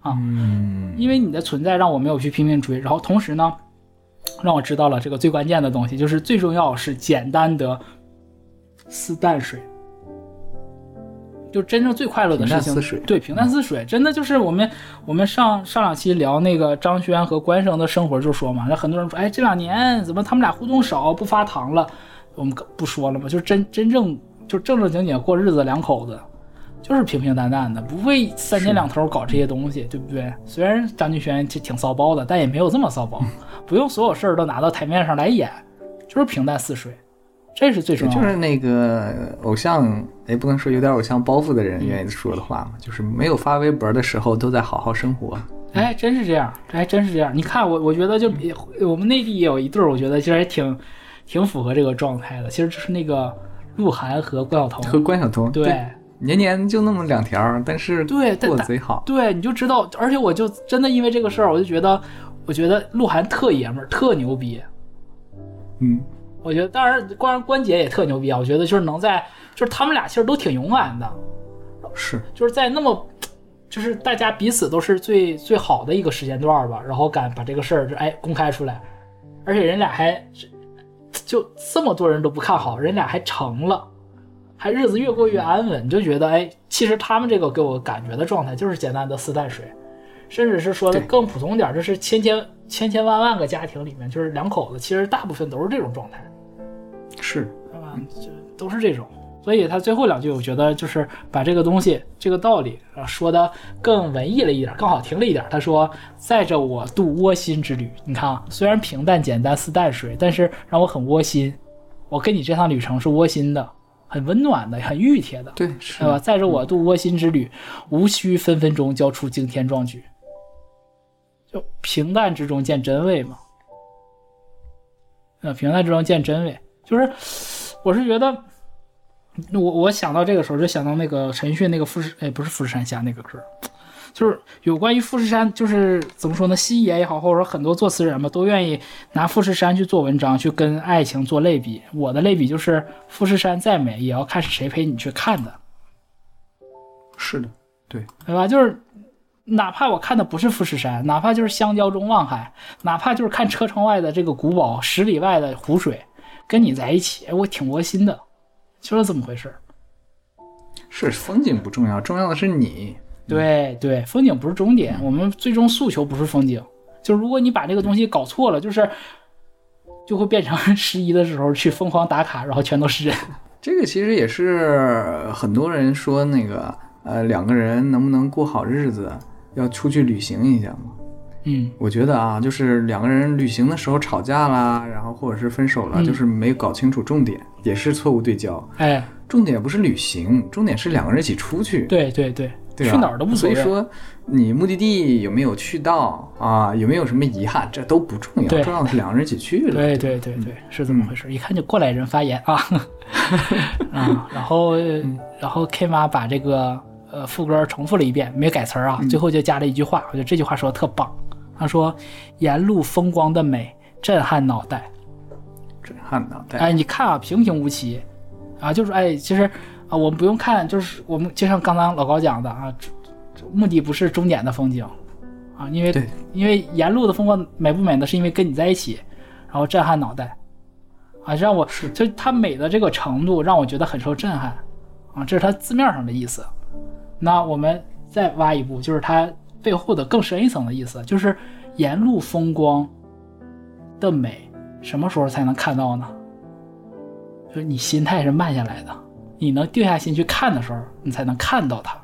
啊，嗯，因为你的存在让我没有去拼命追，然后同时呢，让我知道了这个最关键的东西，就是最重要是简单的似淡水，就真正最快乐的事情。对，平淡似水，真的就是我们我们上上两期聊那个张轩和关生的生活就说嘛，那很多人说，哎，这两年怎么他们俩互动少，不发糖了？我们不说了嘛，就是真真正就正正经经过日子两口子。就是平平淡淡的，不会三天两头搞这些东西，对不对？虽然张敬轩挺挺骚包的，但也没有这么骚包，不用所有事儿都拿到台面上来演，就是平淡似水，这是最重要的。就是那个偶像，也，不能说有点偶像包袱的人愿意说的话嘛，就是没有发微博的时候都在好好生活。哎，真是这样，还真是这样。你看我，我觉得就也我们内地也有一对儿，我觉得其实还挺挺符合这个状态的。其实就是那个鹿晗和关晓彤，和关晓彤，对。年年就那么两条，但是对但过得贼好。对，你就知道，而且我就真的因为这个事儿，我就觉得，我觉得鹿晗特爷们儿，特牛逼。嗯，我觉得，当然关关姐也特牛逼啊。我觉得就是能在，就是他们俩其实都挺勇敢的，是就是在那么，就是大家彼此都是最最好的一个时间段吧，然后敢把这个事儿哎公开出来，而且人俩还就这么多人都不看好，人俩还成了。还日子越过越安稳，就觉得哎，其实他们这个给我感觉的状态就是简单的四淡水，甚至是说的更普通点儿，就是千千千千万万个家庭里面，就是两口子，其实大部分都是这种状态，是，对吧？就都是这种。所以他最后两句，我觉得就是把这个东西、这个道理啊说的更文艺了一点，更好听了一点。他说：“载着我渡窝心之旅。”你看啊，虽然平淡简单似淡水，但是让我很窝心。我跟你这趟旅程是窝心的，很温暖的，很熨帖的。对，是对吧？载着我渡窝心之旅，无需分分钟交出惊天壮举。就平淡之中见真味嘛。呃，平淡之中见真味，就是我是觉得，我我想到这个时候就想到那个陈奕迅那个富士，哎，不是富士山下那个歌，就是有关于富士山，就是怎么说呢？西爷也好，或者说很多作词人吧，都愿意拿富士山去做文章，去跟爱情做类比。我的类比就是富士山再美，也要看是谁陪你去看的。是的，对，对吧？就是哪怕我看的不是富士山，哪怕就是香蕉中望海，哪怕就是看车窗外的这个古堡，十里外的湖水，跟你在一起，哎我挺窝心的，就是这么回事儿。是风景不重要，重要的是你。对对，风景不是终点，我们最终诉求不是风景。就是如果你把这个东西搞错了，就是就会变成 <laughs> 十一的时候去疯狂打卡，然后全都是人。这个其实也是很多人说那个呃两个人能不能过好日子，要出去旅行一下嘛。嗯，我觉得啊，就是两个人旅行的时候吵架啦，然后或者是分手了，嗯就是没搞清楚重点，也是错误对焦。哎，重点不是旅行，重点是两个人一起出去。对对对，对去哪儿都不所以说，你目的地有没有去到啊？有没有什么遗憾？这都不重要，对重要的是两个人一起去了。<laughs> 对对对对，是这么回事。一看就过来人发言啊，<laughs> 啊，然后然后 K 妈把这个呃副歌重复了一遍，没改词儿啊，最后就加了一句话，我觉得这句话说的特棒。他说：“沿路风光的美，震撼脑袋。震撼脑袋。哎，你看啊，平平无奇，啊，就是哎，其实啊，我们不用看，就是我们就像刚刚老高讲的啊，目的不是终点的风景啊，因为对因为沿路的风光美不美呢，是因为跟你在一起，然后震撼脑袋啊，让我就它美的这个程度让我觉得很受震撼啊，这是它字面上的意思。那我们再挖一步，就是它背后的更深一层的意思，就是沿路风光的美，什么时候才能看到呢？就是你心态是慢下来的，你能定下心去看的时候，你才能看到它。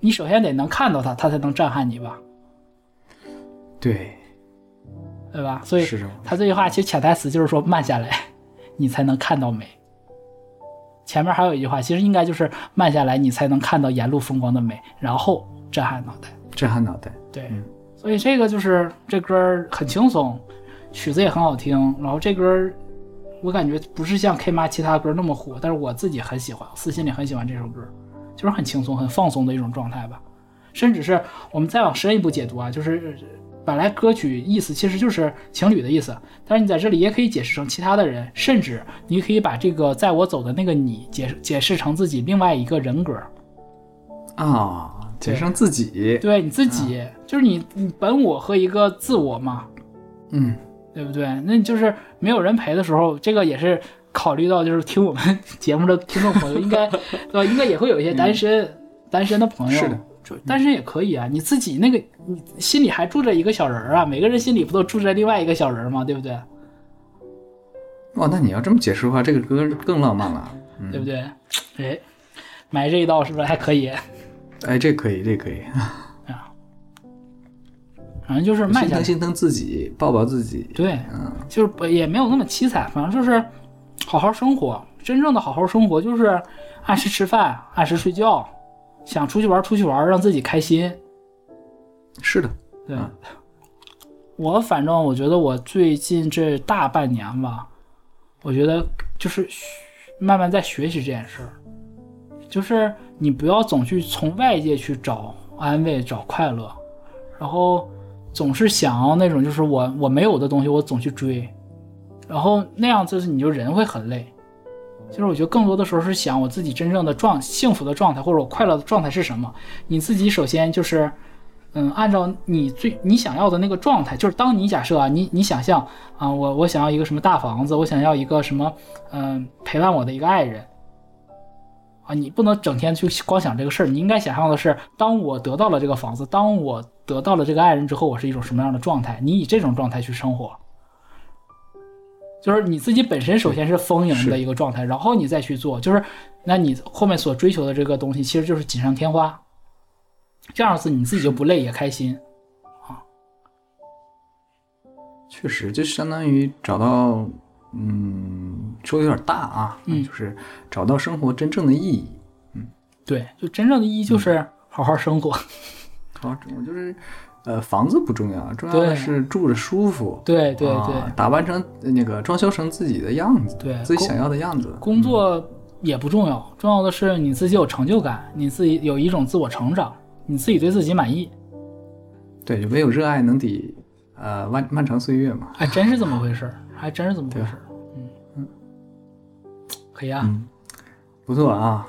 你首先得能看到它，它才能震撼你吧，对，对吧？所以他这句话其实潜台词就是说慢下来，你才能看到美。前面还有一句话，其实应该就是慢下来，你才能看到沿路风光的美，然后震撼脑袋。震撼脑袋。对，嗯所以这个就是这歌很轻松，曲子也很好听，然后这歌我感觉不是像 K 妈其他歌那么火，但是我自己很喜欢，私心里很喜欢这首歌，就是很轻松、很放松的一种状态吧。甚至是我们再往深一步解读啊，就是本来歌曲意思其实就是情侣的意思，但是你在这里也可以解释成其他的人，甚至你可以把这个在我走的那个你解释解释成自己另外一个人格。啊，解释成自己，对你自己，就是你你本我和一个自我嘛，嗯，对不对？那就是没有人陪的时候，这个也是考虑到，就是听我们 <laughs> 节目的听众朋友，应该 <laughs> 对吧？应该也会有一些单身、单身的朋友，是的，就单身也可以啊。你自己那个，你心里还住着一个小人儿啊，每个人心里不都住着另外一个小人儿吗？对不对？哦，那你要这么解释的话，这个歌更浪漫了。嗯对不对？哎，埋这一道是不是还可以？哎，这可以，这可以，<laughs> 反正就是心疼，心疼自己，抱抱自己。对，嗯，就是不也没有那么凄惨，反正就是好好生活。真正的好好生活就是按时吃饭，按时睡觉，想出去玩出去玩，让自己开心。是的，对，嗯我反正我觉得我最近这大半年吧，我觉得就是学慢慢在学习这件事儿，就是你不要总去从外界去找安慰、找快乐，然后总是想要那种就是我我没有的东西，我总去追，然后那样就是你就人会很累。其实我觉得更多的时候是想我自己真正的状幸福的状态，或者我快乐的状态是什么。你自己首先就是，嗯，按照你最你想要的那个状态，就是当你假设啊，你你想象啊，我我想要一个什么大房子，我想要一个什么，嗯、陪伴我的一个爱人。啊，你不能整天去光想这个事儿，你应该想象的是，当我得到了这个房子，当我得到了这个爱人之后，我是一种什么样的状态？你以这种状态去生活，就是你自己本身首先是丰盈的一个状态，然后你再去做，就是那你后面所追求的这个东西，其实就是锦上添花。这样子你自己就不累也开心啊。确实，就相当于找到，嗯，说的有点大啊，嗯就是找到生活真正的意义。嗯对，就真正的意义就是好好生活。好，好生活就是，呃，房子不重要，重要的是住着舒服。对对啊对，打扮成那个装修成自己的样子，对自己想要的样子。工作也不重要，重要的是你自己有成就感，你自己有一种自我成长，你自己对自己满意。对，就唯有热爱能抵呃漫漫长岁月嘛。还真是这么回事儿，还真是这么回事儿。可以啊。嗯，不错啊，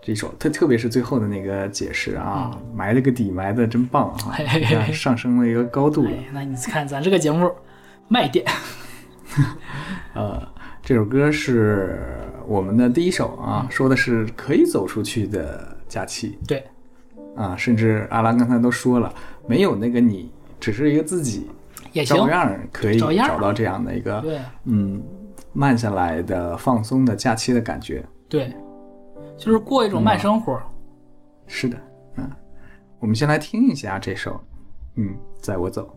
这首特特别是最后的那个解释啊，埋了个底，埋的真棒啊，嗯嘿嘿嘿。上升了一个高度了。哎，那你看咱这个节目卖点，<laughs> 呃，这首歌是我们的第一首啊，说的是可以走出去的假期。对。啊，甚至阿兰刚才都说了，没有那个你，只是一个自己，也行。照样可以找到这样的一个对。嗯慢下来的放松的假期的感觉。对，就是过一种慢生活。是的，嗯，我们先来听一下这首，嗯，在我走。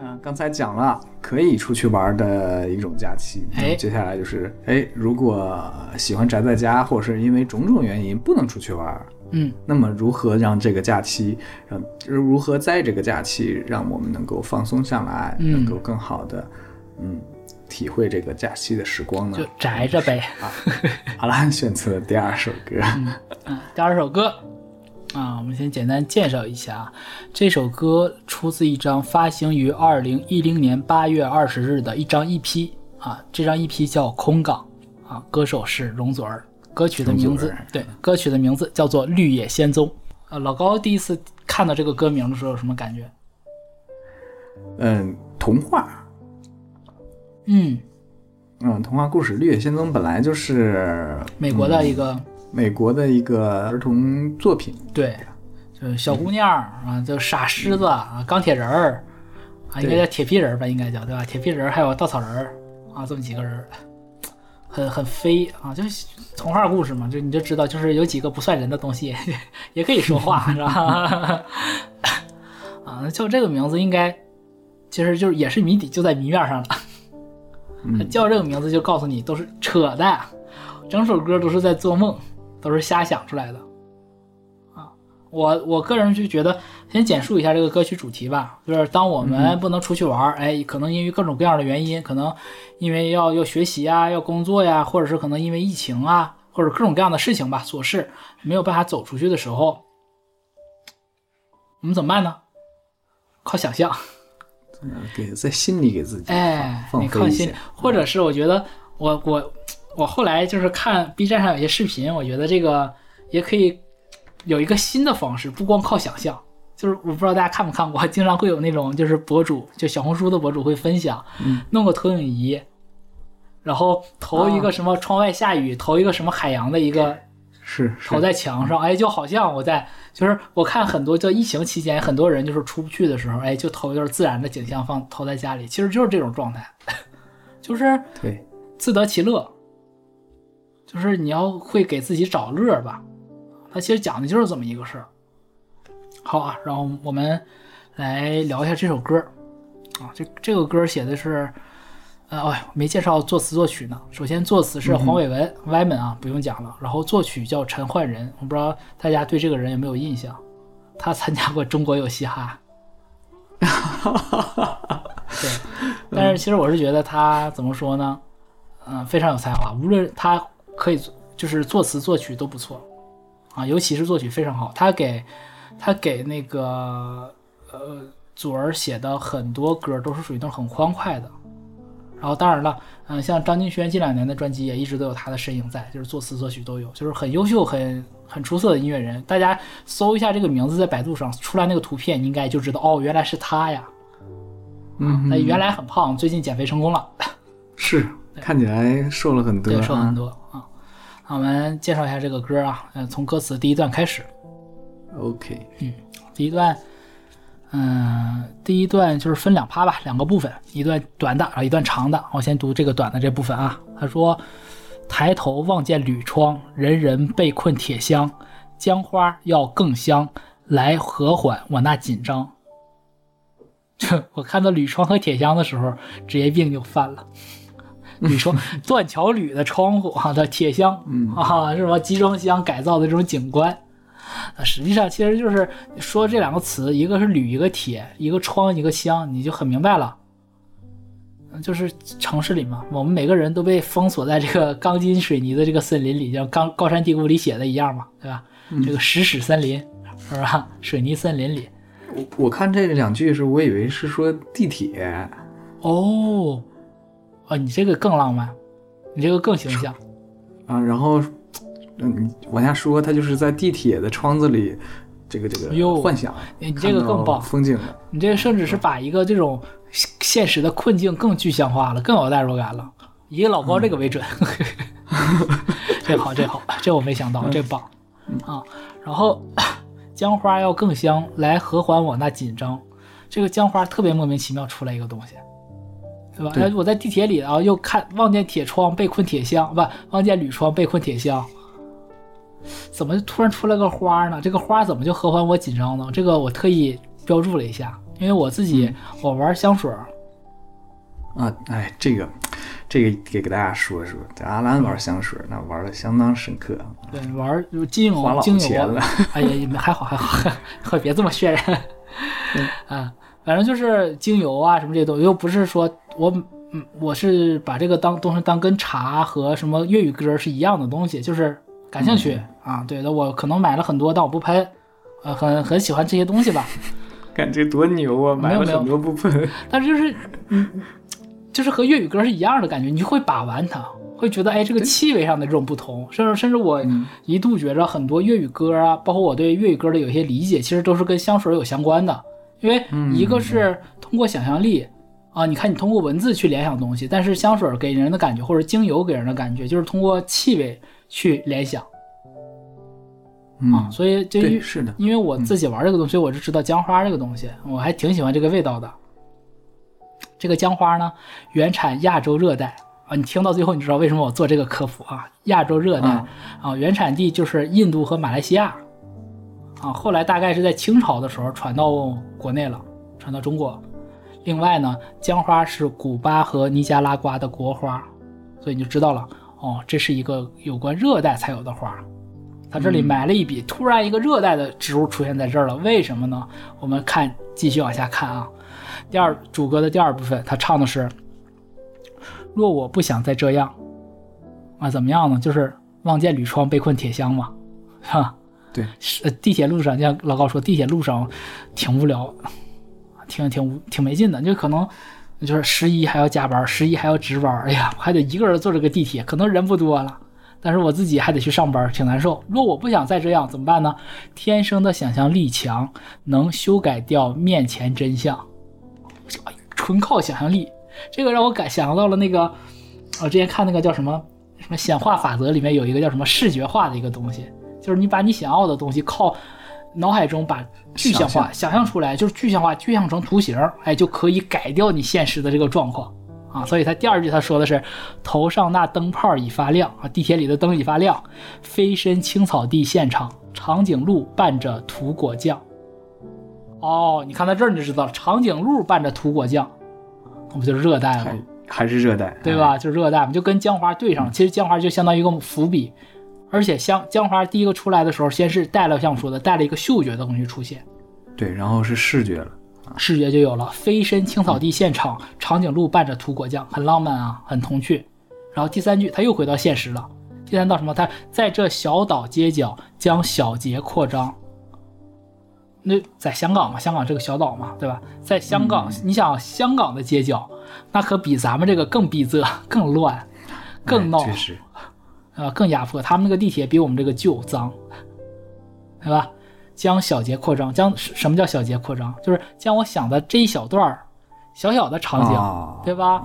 嗯，刚才讲了可以出去玩的一种假期，哎接下来就是，哎，如果喜欢宅在家，或者是因为种种原因不能出去玩，嗯，那么如何让这个假期，让如何在这个假期让我们能够放松下来，嗯能够更好的，嗯，体会这个假期的时光呢？就宅着呗。啊，好了，选择了第二首歌。嗯，第二首歌啊，我们先简单介绍一下啊，这首歌出自一张发行于二零一零年八月二十日的一张 EP 啊，这张 EP 叫《空港》啊，歌手是容祖儿，歌曲的名字对，歌曲的名字叫做《绿野仙踪》。呃，老高第一次看到这个歌名的时候有什么感觉？嗯，童话，嗯，嗯，童话故事《绿野仙踪》本来就是美国的一个、美国的一个儿童作品，对，就是小姑娘儿啊，就傻狮子啊，钢铁人儿啊，应该叫铁皮人儿吧，应该叫对吧？铁皮人儿还有稻草人儿啊，这么几个人儿，很很飞啊，就是童话故事嘛，就你就知道，就是有几个不算人的东西 <laughs> 也可以说话，是吧？<laughs> 啊，叫这个名字应该其实就是也是谜底，就在谜面上了。嗯，叫这个名字就告诉你都是扯淡，整首歌都是在做梦，都是瞎想出来的。啊，我我个人就觉得，先简述一下这个歌曲主题吧，就是当我们不能出去玩儿，哎，可能因为各种各样的原因，可能因为要要学习啊，要工作呀，或者是可能因为疫情啊，或者各种各样的事情吧，琐事没有办法走出去的时候，我们怎么办呢？靠想象，给在心里给自己哎，放你靠心飞一下，，或者是我觉得我我我后来就是看 B 站上有些视频，我觉得这个也可以有一个新的方式，不光靠想象。就是我不知道大家看没看过，经常会有那种就是博主，就小红书的博主会分享，嗯。弄个投影仪，然后投一个什么窗外下雨，投一个什么海洋的一个是是。投在墙上，哎，就好像我在，就是我看很多就疫情期间，很多人就是出不去的时候，哎，就投一段自然的景象放投在家里，其实就是这种状态，<laughs> 就是对，自得其乐，就是你要会给自己找乐儿吧。它其实讲的就是这么一个事儿。好啊，然后我们来聊一下这首歌啊，这这个歌写的是，呃，哎，没介绍作词作曲呢。首先作词是黄伟文、歪门啊，不用讲了。然后作曲叫陈焕仁，我不知道大家对这个人有没有印象？他参加过《中国有嘻哈》。<laughs> 对，但是其实我是觉得他怎么说呢？嗯，非常有才华，无论他可以就是作词作曲都不错啊，尤其是作曲非常好。他给他给那个呃祖儿写的很多歌都是属于那种很欢快的。然后当然了，嗯，像张敬轩近两年的专辑也一直都有他的身影在，就是作词作曲都有，就是很优秀、很很出色的音乐人。大家搜一下这个名字，在百度上出来那个图片，你应该就知道哦，原来是他呀。嗯哼，那原来很胖，最近减肥成功了。<laughs> 是看起来瘦了很多，对，瘦很啊。多我们介绍一下这个歌啊，嗯，从歌词第一段开始。OK，嗯第一段，嗯，第一段就是分两趴吧，两个部分，一段短的，然后一段长的。我先读这个短的这部分啊。他说：“抬头望见铝窗，人人被困铁箱，姜花要更香，来和缓我那紧张。<laughs> ”这我看到铝窗和铁箱的时候，职业病就犯了。铝窗断桥铝的窗户啊的铁箱，嗯啊，是什么集装箱改造的这种景观。啊，实际上其实就是说这两个词，一个是铝，一个铁，一个窗，一个箱，你就很明白了。嗯就是城市里嘛，我们每个人都被封锁在这个 <laughs> 钢筋水泥的这个森林里，像高高山低谷里写的一样嘛，对吧？这个石屎森林是吧？水泥森林里。我我看这两句是，我以为是说地铁，哦，哦，你这个更浪漫，你这个更形象。<laughs> 啊，然后，嗯，往下说，他就是在地铁的窗子里，这个这个哟幻想，你这个更棒风景的，你这个甚至是把一个这种现实的困境更具象化了，更有代入感了。以老高这个为准，<laughs> 这好，这好，这我没想到，这棒啊！然后姜花要更香，来和缓我那紧张。这个姜花特别莫名其妙出来一个东西，对吧？我在地铁里啊，又看望见铁窗被困铁箱，不，望见铝窗被困铁箱。怎么突然出来个花呢？这个花怎么就合欢我紧张呢？这个我特意标注了一下，因为我自己、我玩香水儿，啊，哎，这个，这个给给大家说说，这阿兰玩香水，那玩的相当深刻，对，玩精油精油哎呀，还好还好，可 <laughs> 别这么渲染，啊，反正就是精油啊什么这些东西，又不是说我嗯我是把这个当东西当跟茶和什么粤语歌是一样的东西，就是感兴趣、啊，对的，我可能买了很多，但我不喷，呃，很很喜欢这些东西吧，<laughs> 感觉多牛啊，买了很多不喷，<laughs> 但是就是嗯，就是和粤语歌是一样的感觉，你就会把玩它，会觉得哎，这个气味上的这种不同，甚至甚至我一度觉着很多粤语歌啊，包括我对粤语歌的有些理解，其实都是跟香水有相关的，因为一个是通过想象力。啊，你看，你通过文字去联想东西，但是香水给人的感觉，或者精油给人的感觉，就是通过气味去联想所以就对，因是的，因为我自己玩这个东西，我就知道姜花这个东西，我还挺喜欢这个味道的。这个姜花呢，原产亚洲热带啊，你听到最后，你知道为什么我做这个科普啊？亚洲热带啊啊，原产地就是印度和马来西亚啊，后来大概是在清朝的时候传到国内了，传到中国。另外呢，姜花是古巴和尼加拉瓜的国花，所以你就知道了哦，这是一个有关热带才有的花。他这里埋了一笔，突然一个热带的植物出现在这儿了，为什么呢？我们看，继续往下看啊。第二主歌的第二部分，他唱的是：若我不想再这样，啊，怎么样呢？就是望见铝窗被困铁箱嘛，是吧？对，是 <laughs> 呃地铁路上，像老高说，地铁路上挺无聊，挺挺挺没劲的，就可能就是十一还要加班，十一还要值班，哎呀，我还得一个人坐这个地铁，可能人不多了，但是我自己还得去上班，挺难受。如果我不想再这样，怎么办呢？天生的想象力强，能修改掉面前真相，纯靠想象力。这个让我感想到了那个，我之前看那个叫什么什么显化法则里面有一个叫什么视觉化的一个东西，就是你把你想要的东西靠脑海中把具象化想象出来，就是具象化具象成图形，哎，就可以改掉你现实的这个状况啊。所以他第二句他说的是头上那灯泡已发亮啊，地铁里的灯已发亮，飞身青草地现场，长颈鹿伴着土果酱。哦，你看到这儿你就知道了，长颈鹿伴着土果酱，那不就是热带吗？还还是热带，对吧？就是热带嘛，就跟江花对上了。其实江花就相当于一个伏笔，而且香江华第一个出来的时候，先是带了像我说的带了一个嗅觉的东西出现，对，然后是视觉了，视觉就有了。飞身青草地现场，长颈鹿伴着土果酱，很浪漫啊，很童趣。然后第三句他又回到现实了，第三道什么？他在这小岛街角将小节扩张。那在香港嘛，香港这个小岛嘛，对吧？在香港，你想香港的街角，那可比咱们这个更逼仄、更乱、更闹。哎确实，啊，更压迫。他们那个地铁比我们这个旧脏，对吧？将小节扩张，将什么叫小节扩张？就是将我想的这一小段儿小小的场景，啊对吧？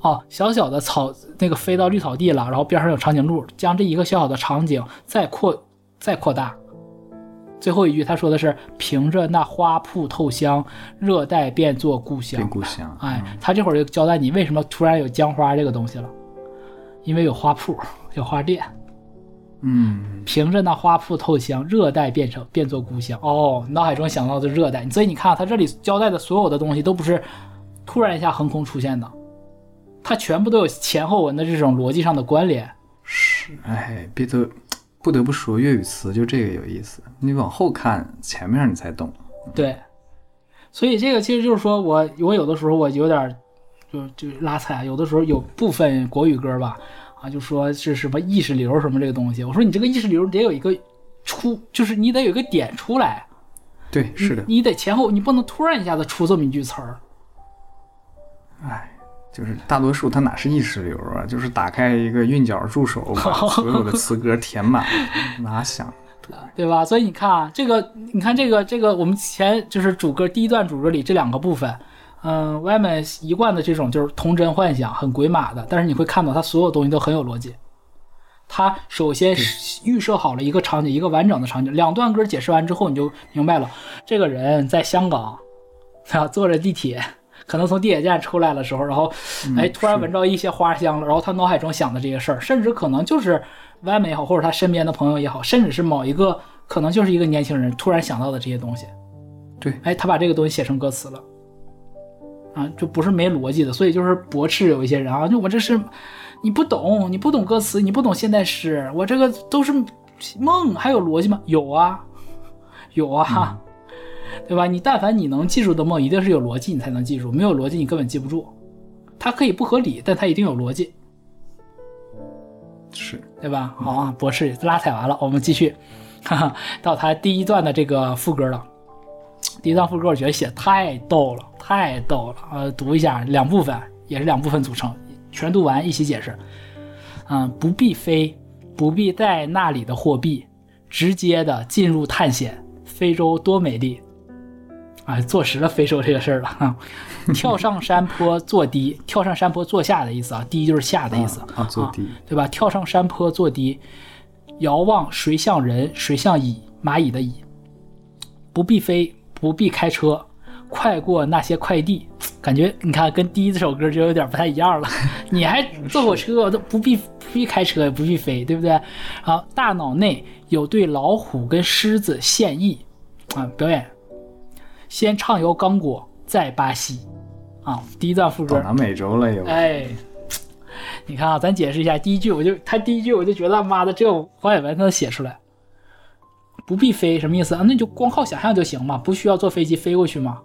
哦，小小的草那个飞到绿草地了，然后边上有长颈鹿，将这一个小小的场景再扩再扩大。最后一句他说的是凭着那花铺透香，热带变作故乡变。故乡，哎，他这会儿就交代你为什么突然有江花这个东西了，因为有花铺，有花店。嗯，凭着那花铺透香，热带变成变作故乡。哦，脑海中想到的热带，所以你看他这里交代的所有的东西都不是突然一下横空出现的，它全部都有前后文的这种逻辑上的关联。是，哎，别得不得不说粤语词就这个有意思，你往后看前面你才懂，对，所以这个其实就是说我我有的时候我有点就就拉踩，有的时候有部分国语歌吧，啊，就说是什么意识流什么这个东西，我说你这个意识流得有一个出，就是你得有一个点出来，对，是的，你你得前后，你不能突然一下子出这么一句词儿。哎，就是大多数它哪是意识流啊，就是打开一个韵脚助手，把 <laughs> 所有的词歌填满，哪想？<laughs> 对吧？所以你看啊，这个，你看这个，这个，我们前就是主歌第一段主歌里这两个部分，嗯，Y 们一贯的这种就是童真幻想，很鬼马的，但是你会看到它所有东西都很有逻辑。他首先是预设好了一个场景，一个完整的场景。两段歌解释完之后，你就明白了，这个人在香港啊，坐着地铁，可能从地铁站出来的时候，然后哎，突然闻到一些花香了，然后他脑海中想的这些事儿，甚至可能就是外媒也好，或者他身边的朋友也好，甚至是某一个可能就是一个年轻人突然想到的这些东西，对，哎，他把这个东西写成歌词了，啊，就不是没逻辑的，所以就是驳斥有一些人啊，就我这是你不懂，你不懂歌词，你不懂现代诗，我这个都是梦，还有逻辑吗？有啊，有啊，<laughs> 对吧？你但凡你能记住的梦，一定是有逻辑，你才能记住，没有逻辑你根本记不住。它可以不合理，但它一定有逻辑，是，对吧？好啊，博士拉踩完了，我们继续，哈哈，到他第一段的这个副歌了。第一段副歌我觉得写得太逗了，太逗了。呃，读一下，两部分，也是两部分组成，全读完一起解释。嗯，不必飞，不必带那里的货币，直接的进入探险。非洲多美丽！啊，坐实了非洲这个事儿了哈。跳上山坡坐低，跳上山坡坐下的意思啊，低就是下的意思啊，坐低，对吧？跳上山坡坐低，遥望谁像人，谁像蚁，蚂蚁的蚁。不必飞，不必开车，快过那些快递。感觉你看跟第一首歌就有点不太一样了。<laughs> 你还坐火车，都不必不必开车，也不必飞，对不对？好，大脑内有对老虎跟狮子献艺啊，表演。先畅游刚果，再巴西啊。第一段副歌到南美洲了又，哎，你看啊，咱解释一下，第一句我就他第一句我就觉得妈的，这黄伟文他能写出来，不必飞什么意思啊？那就光靠想象就行嘛，不需要坐飞机飞过去嘛。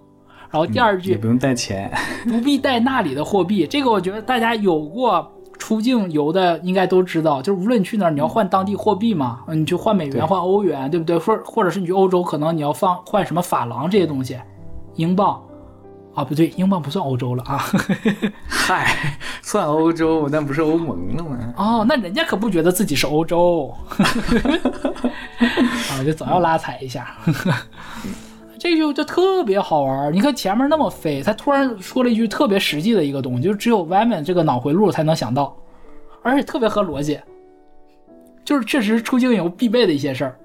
然后第二句、也不用带钱，<laughs> 不必带那里的货币，这个我觉得大家有过出境游的应该都知道，就是无论你去哪儿，你要换当地货币嘛，嗯你去换美元、换欧元，对不对？或或者是你去欧洲，可能你要放换什么法郎这些东西，英镑啊，不对，英镑不算欧洲了啊。<laughs> 嗨，算欧洲，但不是欧盟了吗？哦，那人家可不觉得自己是欧洲，<laughs> 啊，就总要拉踩一下。<laughs> 这就就特别好玩儿，你看前面那么飞，他突然说了一句特别实际的一个东西，就只有 Wyman 这个脑回路才能想到，而且特别合逻辑，就是确实出境游必备的一些事儿。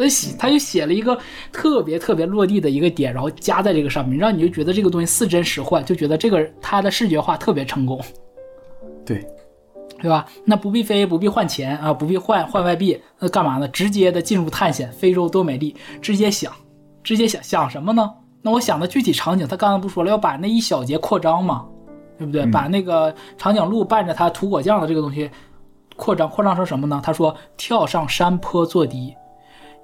他写他就写了一个特别特别落地的一个点，然后加在这个上面，让你就觉得这个东西似真实幻，就觉得这个他的视觉化特别成功。对，对吧？那不必飞，不必换钱啊，不必换换外币，那干嘛呢？直接的进入探险，非洲多美丽，直接想，直接想想什么呢？那我想的具体场景，他刚刚不说了，要把那一小节扩张嘛，对不对？把那个长颈鹿伴着它涂果酱的这个东西扩张，扩张成什么呢？他说跳上山坡坐低，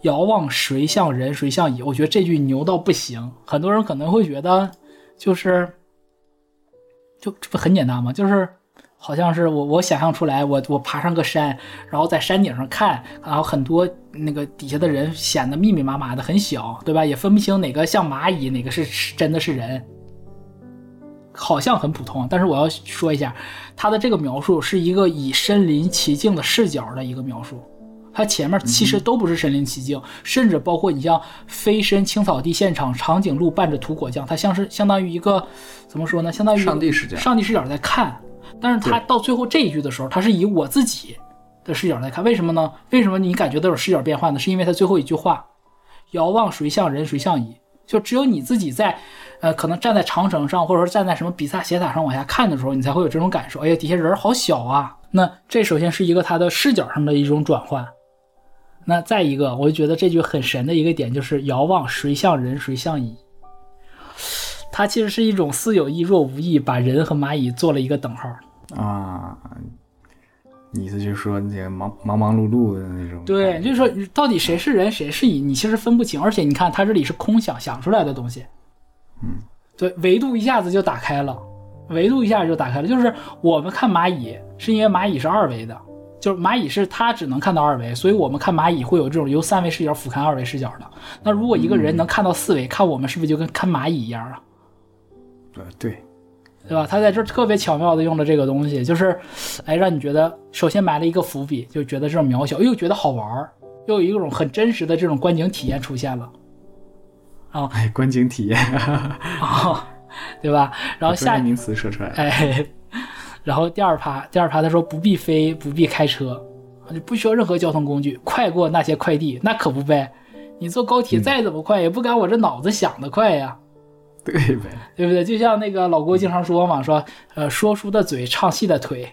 遥望谁像人，谁像蚁。我觉得这句牛到不行，很多人可能会觉得就是，就这不很简单吗？就是。好像是我我想象出来，我我爬上个山，然后在山顶上看，然后很多那个底下的人显得密密麻麻的，很小，对吧？也分不清哪个像蚂蚁，哪个是真的是人，好像很普通。但是我要说一下，他的这个描述是一个以身临其境的视角的一个描述，它前面其实都不是身临其境，甚至包括你像飞身青草地现场，长颈鹿伴着涂果酱，它像是相当于一个怎么说呢？相当于上帝视角上帝视角在看。但是他到最后这一句的时候，他是以我自己的视角来看，为什么呢？为什么你感觉到有视角变化呢？是因为他最后一句话：“遥望谁像人，谁像蚁。”就只有你自己在，呃，可能站在长城上，或者说站在什么比萨斜塔上往下看的时候，你才会有这种感受。哎呀，底下人好小啊！那这首先是一个他的视角上的一种转换。那再一个，我就觉得这句很神的一个点就是“遥望谁像人，谁像蚁”。它其实是一种似有意若无意，把人和蚂蚁做了一个等号。啊，你意思就是说那个忙忙忙碌碌的那种？对，就是说到底谁是人谁是蚁，你其实分不清。而且你看，它这里是空想想出来的东西，嗯，对，维度一下子就打开了，维度一下子就打开了。就是我们看蚂蚁，是因为蚂蚁是二维的，就是蚂蚁是它只能看到二维，所以我们看蚂蚁会有这种由三维视角俯瞰二维视角的。那如果一个人能看到四维，看我们是不是就跟看蚂蚁一样啊？呃对，对吧？他在这儿特别巧妙的用了这个东西，就是，哎，让你觉得首先埋了一个伏笔，就觉得这种渺小，又觉得好玩儿，又有一种很真实的这种观景体验出现了，啊哎，观景体验，啊，<laughs> 对吧？然后下 <laughs> 专业名词说出来了。哎，然后第二趴，第二趴他说不必飞，不必开车，就不需要任何交通工具，快过那些快递，那可不呗。你坐高铁再怎么快，也不赶我这脑子想的快呀。对呗，对不对？就像那个老郭经常说嘛，说呃，说书的嘴，唱戏的腿，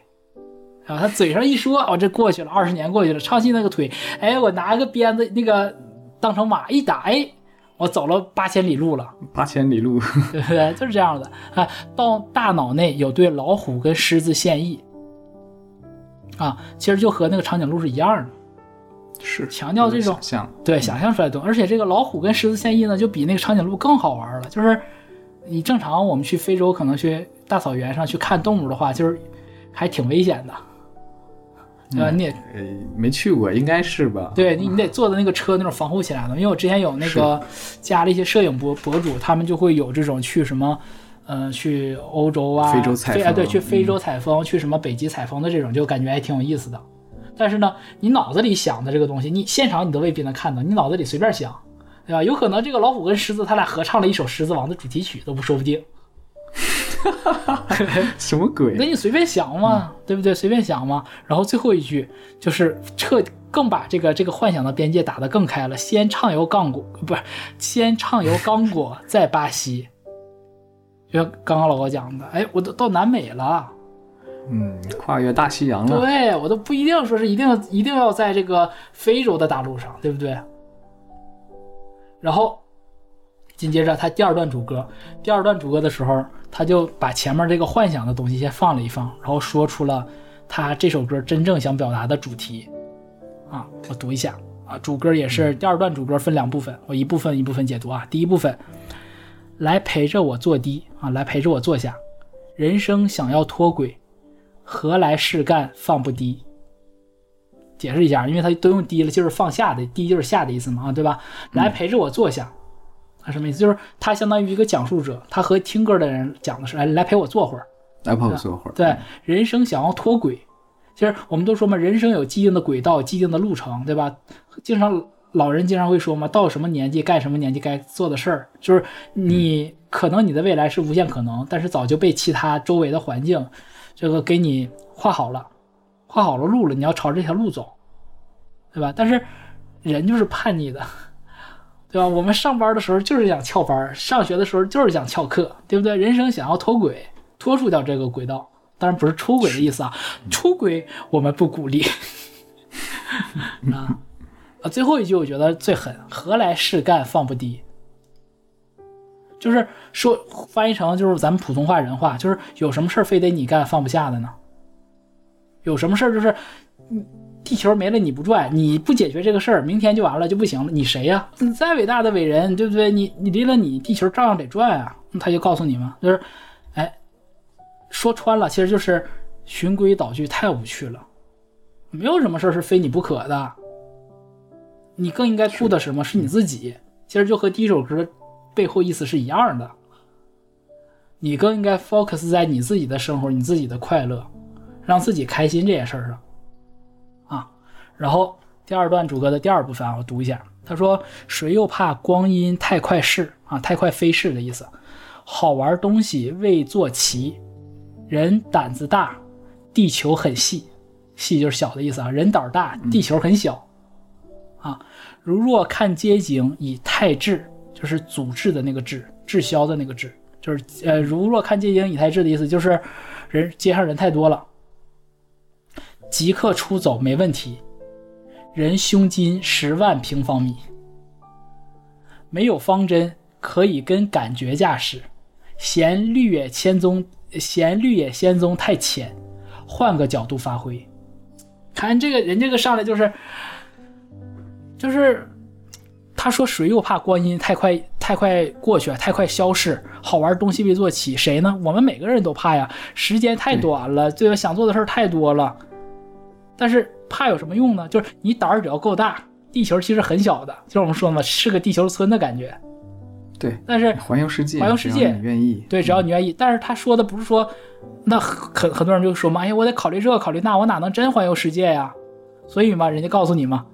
啊，他嘴上一说，哦，这过去了，二十年过去了，唱戏那个腿，哎，我拿个鞭子那个当成马一打，哎，我走了八千里路了，八千里路，对不 <laughs> 对？就是这样的啊。到大脑内有对老虎跟狮子献艺，啊，其实就和那个长颈鹿是一样的。是强调这种想象，对，想象出来的东西。而且这个老虎跟狮子献艺呢，就比那个长颈鹿更好玩了。就是你正常我们去非洲，可能去大草原上去看动物的话，就是还挺危险的，对吧？你也呃，没去过，应该是吧？对你你得坐的那个车那种防护起来的。因为我之前有那个加了一些摄影博博主，他们就会有这种去什么。嗯、去欧洲啊，非洲采哎，对，风去非洲采风，去什么北极采风的这种，就感觉还挺有意思的。但是呢，你脑子里想的这个东西，你现场你都未必能看到，你脑子里随便想，对吧？有可能这个老虎跟狮子他俩合唱了一首《狮子王》的主题曲都不说不定。<laughs> 什么鬼那？你随便想嘛，对不对？随便想嘛。然后最后一句就是彻更把这个这个幻想的边界打得更开了。先畅游刚果，不是先畅游刚果，<laughs> 再巴西。就像刚刚老高讲的，哎，我都到南美了，嗯，跨越大西洋了，对我都不一定说是一定一定要在这个非洲的大陆上，对不对？然后紧接着他第二段主歌，第二段主歌的时候，他就把前面这个幻想的东西先放了一放，然后说出了他这首歌真正想表达的主题啊，我读一下啊，主歌也是第二段主歌分两部分，我一部分一部分解读啊。第一部分，来陪着我坐低啊，来陪着我坐下，人生想要脱轨，何来事干放不低？解释一下，因为他都用低了，就是放下的，低就是下的意思嘛，啊，对吧？来陪着我坐下，啊，什么意思？就是他相当于一个讲述者，他和听歌的人讲的是，哎，来陪我坐会儿。来陪我坐会儿。对，人生想要脱轨，其实我们都说嘛，人生有既定的轨道、既定的路程，对吧？经常老人经常会说嘛，到什么年纪干什么年纪该做的事儿，就是你可能你的未来是无限可能，但是早就被其他周围的环境这个给你画好了，画好了路了，你要朝这条路走，对吧？但是人就是叛逆的。对吧？我们上班的时候就是想翘班，上学的时候就是想翘课，对不对？人生想要脱轨，脱出掉这个轨道，当然不是出轨的意思啊，出轨我们不鼓励。<laughs> 啊啊！最后一句我觉得最狠，何来事干放不低？就是说翻译成就是咱们普通话人话，就是有什么事儿非得你干放不下的呢？有什么事儿就是你地球没了你不转，你不解决这个事儿，明天就完了就不行了，你谁呀？你再伟大的伟人，对不对？你你离了你，地球照样得转啊！他就告诉你嘛，就是，哎，说穿了，其实就是循规蹈矩太无趣了，没有什么事儿是非你不可的。你更应该顾的什么是你自己，其实就和第一首歌背后意思是一样的。你更应该 focus 在你自己的生活、你自己的快乐，让自己开心这件事上。然后第二段主歌的第二部分啊，我读一下。他说：“谁又怕光阴太快逝啊？太快飞逝的意思。好玩东西未做齐，人胆子大，地球很细，细就是小的意思啊。人胆大，地球很小。啊，如若看街景以太滞，就是阻滞的那个滞，滞销的那个滞，就是呃，如若看街景以太滞的意思，就是人街上人太多了。”即刻出走没问题，人胸襟十万平方米，没有方针可以跟感觉驾驶，嫌绿野仙踪嫌绿野仙踪太浅，换个角度发挥。看这个人，这个上来就是就是，他说谁又怕光阴太快太快过去，太快消逝，好玩东西未做起，谁呢？我们每个人都怕呀，时间太短了，这个想做的事儿太多了。但是怕有什么用呢？就是你胆儿只要够大，地球其实很小的，就是我们说的嘛，是个地球村的感觉。对，但是环游世界，环游世界你愿意。对，只要你愿意。但是他说的不是说，那很很多人就说嘛，哎呀，我得考虑这考虑那，我哪能真环游世界呀？所以嘛，人家告诉你嘛，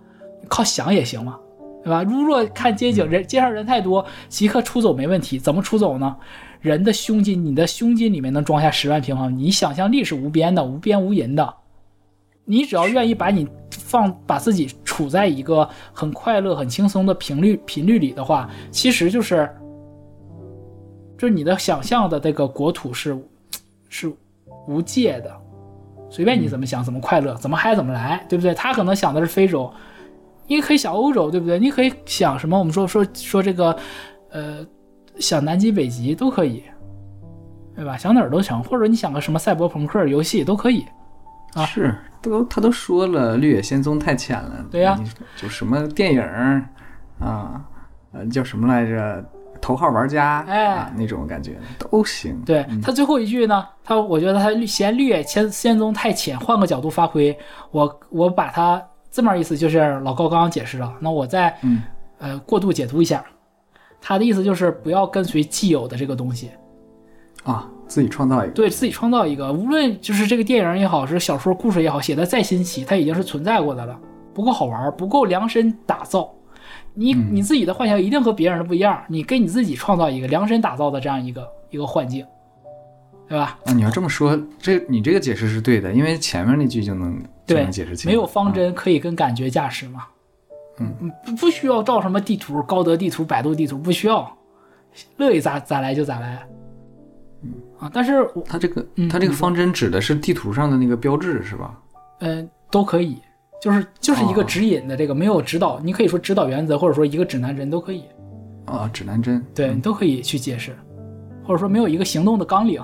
靠想也行嘛，对吧？如若看街景，人街上人太多，即刻出走没问题。怎么出走呢？人的胸襟，你的胸襟里面能装下十万平方米，你想象力是无边的，无边无垠的。你只要愿意把你放，把自己处在一个很快乐、很轻松的频率频率里的话，其实就是，就是你的想象的这个国土是是无界的，随便你怎么想，怎么快乐，怎么嗨怎么来，对不对？他可能想的是非洲，你可以想欧洲，对不对？你可以想什么？我们说说说这个，呃，想南极、北极都可以，对吧？想哪儿都行，或者你想个什么赛博朋克游戏都可以。啊是，都他都说了，《绿野仙踪》太浅了。对呀你就什么电影儿啊，呃，叫什么来着？头号玩家，哎啊，那种感觉都行。对他最后一句呢，他我觉得他嫌绿野仙仙踪太浅，换个角度发挥，我我把它字面意思就是老高刚刚解释了，那我再嗯呃过度解读一下，他的意思就是不要跟随既有的这个东西，啊，自己创造一个。对自己创造一个，无论就是这个电影也好，是小说故事也好，写的再新奇，它已经是存在过的了，不够好玩，不够量身打造。你你自己的幻想一定和别人的不一样，你给你自己创造一个量身打造的这样一个一个幻境，对吧？啊，你要这么说，这你这个解释是对的，因为前面那句就能就对能解释清。没有方啊针可以跟感觉驾驶嘛？嗯，不不需要照什么地图、高德地图、百度地图，不需要，乐意咋咋来就咋来。啊，但是我它这个嗯它这个方针指的是地图上的那个标志是吧？嗯、都可以，就是就是一个哦指引的这个，没有指导，你可以说指导原则，或者说一个指南针都可以，啊，指南针。对你都可以去解释，或者说没有一个行动的纲领，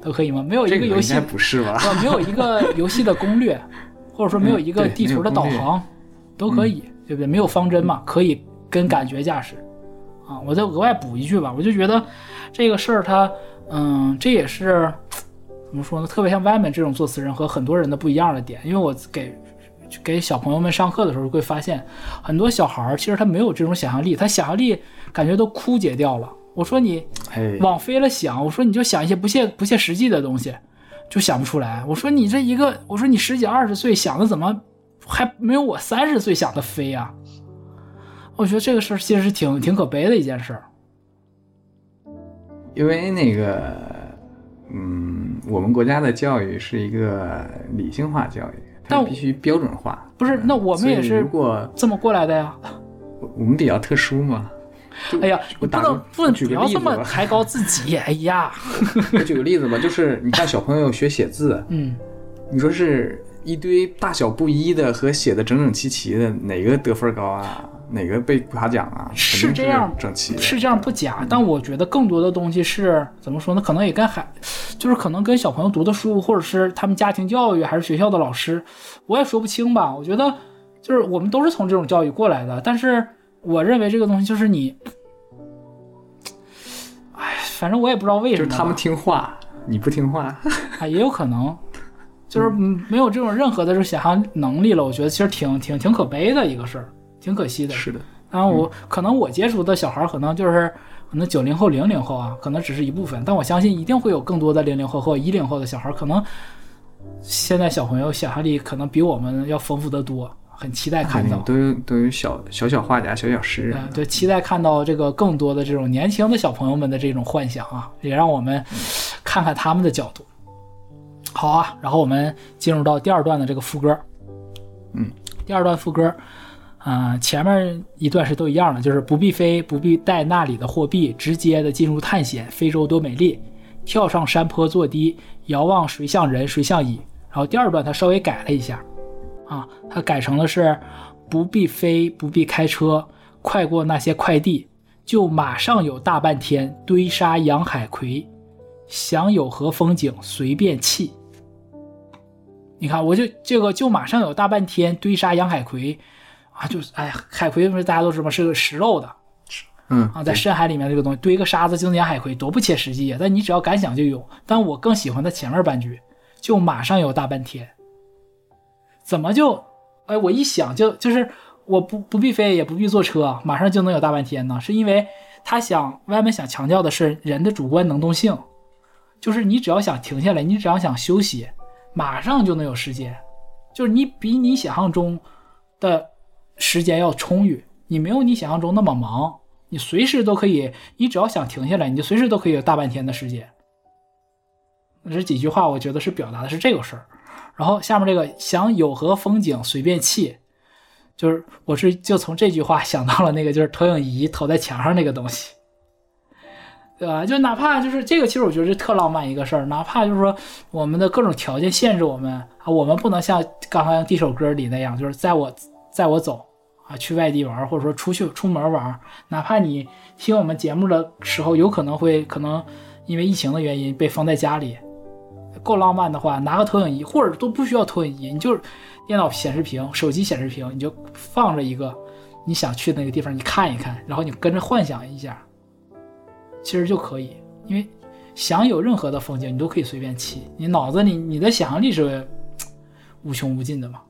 都可以吗？没有一个个游戏不是吧？啊，没有一个 <laughs> 游戏的攻略，或者说没有一个地图的导航，都可以，对不对？没有方针嘛，可以跟感觉驾驶啊。我再额外补一句吧，我就觉得这个事儿它，嗯，这也是怎么说呢？特别像外面这种作词人和很多人的不一样的点，因为我给。给小朋友们上课的时候，会发现很多小孩儿其实他没有这种想象力，他想象力感觉都枯竭掉了。我说你哎，往飞了想，我说你就想一些不切不切实际的东西，就想不出来。我说你这一个，我说你十几二十岁想的怎么还没有我三十岁想的飞啊？我觉得这个事儿其实是挺挺可悲的一件事儿。因为那个，嗯，我们国家的教育是一个理性化教育，它但必须标准化。不是，那我们也是如果这么过来的呀。我我们比较特殊嘛，<laughs> 就哎呀，我打个不能不能举不要这么抬高自己。哎呀，<laughs> 我举个例子吧，就是你看小朋友学写字，<laughs> 嗯，你说是一堆大小不一的和写的整整齐齐的，哪个得分高啊？哪个被夸奖啊？是这样整齐，是这样不假，但我觉得更多的东西是怎么说呢？可能也跟孩，就是可能跟小朋友读的书，或者是他们家庭教育，还是学校的老师，我也说不清吧。我觉得就是我们都是从这种教育过来的，但是我认为这个东西就是你，哎，反正我也不知道为什么，就是他们听话，你不听话。啊，<laughs> 也有可能，就是嗯没有这种任何的这种想象能力了。我觉得其实挺挺挺可悲的一个事儿，挺可惜的。是的，然后我可能我接触的小孩儿可能就是可能九零后、零零后啊，可能只是一部分，但我相信一定会有更多的零零后或一零后的小孩儿，可能现在小朋友想象力可能比我们要丰富得多，很期待看到。都有都有小小小画家、小小诗人嗯，，对，期待看到这个更多的这种年轻的小朋友们的这种幻想啊，也让我们看看他们的角度。好啊，然后我们进入到第二段的这个副歌。嗯，第二段副歌，啊、前面一段是都一样的，就是不必飞，不必带那里的货币，直接的进入探险。非洲多美丽，跳上山坡坐低，遥望谁像人，谁像蚁。然后第二段他稍微改了一下，啊，他改成的是不必飞，不必开车，快过那些快递，就马上有大半天堆沙养海葵，想有何风景随便沏。你看，我就这个就马上有大半天堆沙养海葵，啊，就是哎呀，海葵不是大家都知道吗？是个食肉的嗯啊，在深海里面这个东西堆个沙子就能养海葵，多不切实际啊！但你只要敢想就有。但我更喜欢它前面半句，就马上有大半天。怎么就，哎，我一想就就是我不不必飞也不必坐车，马上就能有大半天呢？是因为他想外面想强调的是人的主观能动性，就是你只要想停下来，你只要想休息，马上就能有时间，就是你比你想象中的时间要充裕，你没有你想象中那么忙，你随时都可以，你只要想停下来，你就随时都可以有大半天的时间。这几句话，我觉得是表达的是这个事儿。然后下面这个想有何风景随便沏，就是我是就从这句话想到了那个就是投影仪投在墙上那个东西，对吧？就哪怕就是这个，其实我觉得是特浪漫一个事儿。哪怕就是说我们的各种条件限制我们啊，我们不能像刚才第一首歌里那样，就是在我在我走啊去外地玩，或者说出去出门玩，哪怕你听我们节目的时候，有可能会可能因为疫情的原因被封在家里。够浪漫的话，拿个投影仪，或者都不需要投影仪，你就是电脑显示屏、手机显示屏，你就放着一个你想去的那个地方，你看一看，然后你跟着幻想一下，其实就可以。因为想有任何的风景，你都可以随便骑，你脑子里你的想象力是无穷无尽的嘛，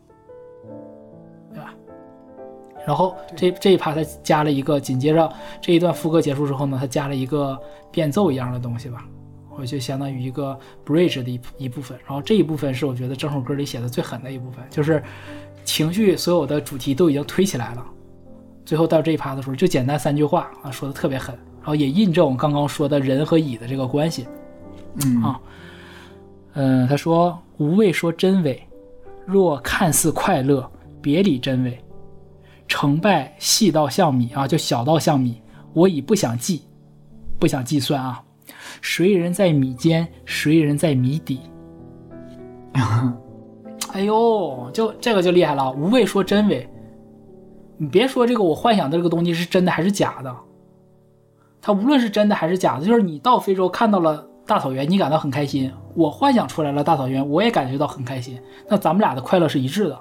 然后这这一趴他加了一个，紧接着这一段副歌结束之后呢，他加了一个变奏一样的东西吧。我就相当于一个 bridge 的一一部分，然后这一部分是我觉得整首歌里写的最狠的一部分，就是情绪所有的主题都已经推起来了，最后到这一趴的时候就简单三句话啊，说的特别狠，然后也印证我刚刚说的人和乙的这个关系。嗯啊嗯，他说无谓说真伪，若看似快乐，别理真伪。成败细到像米啊，就小到像米，我已不想计，不想计算啊。谁人在米间，谁人在米底。<laughs> 哎呦，就这个就厉害了，无谓说真伪。你别说这个，我幻想的这个东西是真的还是假的，它无论是真的还是假的，就是你到非洲看到了大草原，你感到很开心，我幻想出来了大草原，我也感觉到很开心，那咱们俩的快乐是一致的，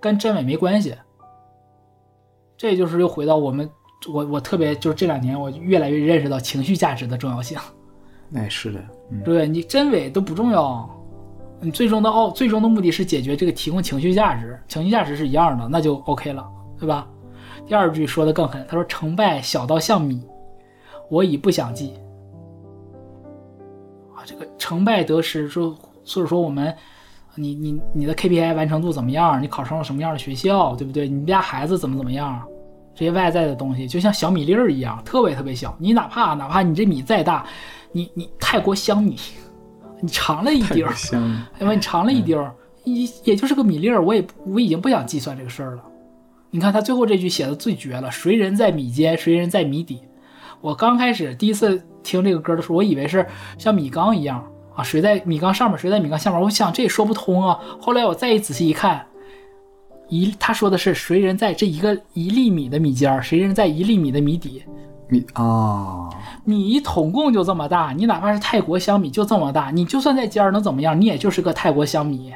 跟真伪没关系。这就是又回到我们，我我特别就是这两年我越来越认识到情绪价值的重要性。<laughs> 哎，是的，嗯，对你真伪都不重要，你最终的奥最终的目的是解决这个提供情绪价值，情绪价值是一样的，那就 OK 了，对吧？第二句说的更狠，他说成败小到像米，我已不想记。啊，这个成败得失说，所以说我们，你你你的 KPI 完成度怎么样？你考上了什么样的学校，对不对？你们家孩子怎么怎么样？这些外在的东西就像小米粒儿一样，特别特别小。你哪怕哪怕你这米再大，你你泰国香米，你尝了一太丁儿，香了，对吧？你尝了一丁儿，也也就是个米粒儿，我也我已经不想计算这个事儿了。你看他最后这句写的最绝了，谁人在米间，谁人在米底。我刚开始第一次听这个歌的时候，我以为是像米缸一样啊，谁在米缸上面，谁在米缸下面。我想这也说不通啊。后来我再一仔细一看，一他说的是谁人在这一个一粒米的米尖儿，谁人在一粒米的米底。米啊，米统共就这么大，你哪怕是泰国香米就这么大，你就算在尖儿能怎么样？你也就是个泰国香米，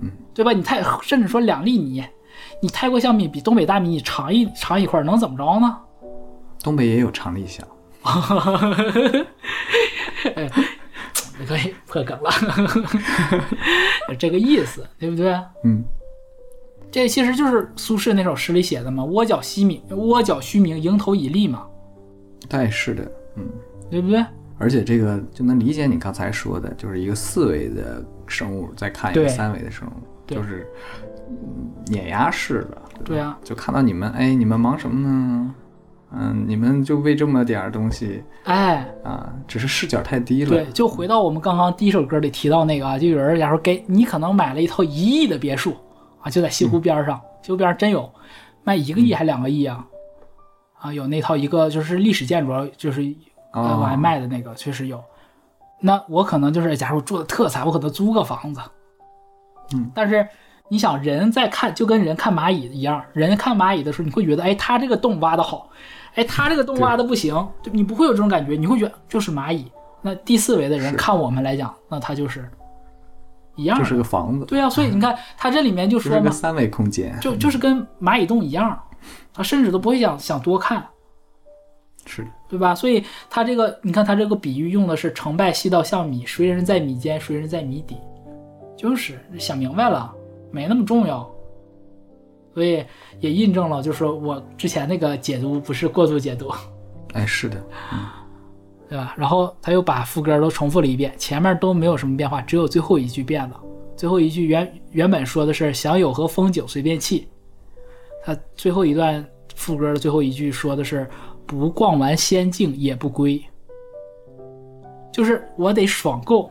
嗯，对吧？你泰甚至说两粒米，你泰国香米比东北大米你长一长一块儿，能怎么着呢？东北也有长粒香，<laughs> 哎，可以破梗了，<laughs> 这个意思，对不对？嗯，这其实就是苏轼那首诗里写的嘛，“窝角虚名，窝角虚名，蝇头以利”嘛，对，是的，嗯，对不对？而且这个就能理解你刚才说的，就是一个四维的生物在看一个三维的生物，对就是嗯碾压式的，对啊，就看到你们，哎，你们忙什么呢？嗯，你们就为这么点儿东西哎，啊，只是视角太低了。对，就回到我们刚刚第一首歌里提到那个啊，就有人假如说给你可能买了一套一亿的别墅啊，就在西湖边上，西湖边上真有卖一个亿还两个亿啊，啊，有那套一个就是历史建筑，就是往外卖的那个确实有。那我可能就是假如住的特惨，我可能租个房子，嗯，但是你想人在看，就跟人看蚂蚁一样，人看蚂蚁的时候，你会觉得，哎，他这个洞挖的好，哎，他这个洞挖的不行，就你不会有这种感觉，你会觉得就是蚂蚁。那第四维的人看我们来讲，那他就是一样，就是个房子，对啊，所以你看 <laughs> 它这里面就就说嘛，是个三维空间，就就是跟蚂蚁洞一样，他甚至都不会想想多看，是。的，对吧？所以他这个，你看他这个比喻用的是成败细到像米，谁人在米间，谁人在米底，就是想明白了，没那么重要。所以也印证了，就是说我之前那个解读不是过度解读，哎，是的，对吧？然后他又把副歌都重复了一遍，前面都没有什么变化，只有最后一句变了。最后一句原原本说的是“想有何风景随便弃”，他最后一段副歌的最后一句说的是“不逛完仙境也不归”，就是我得爽够，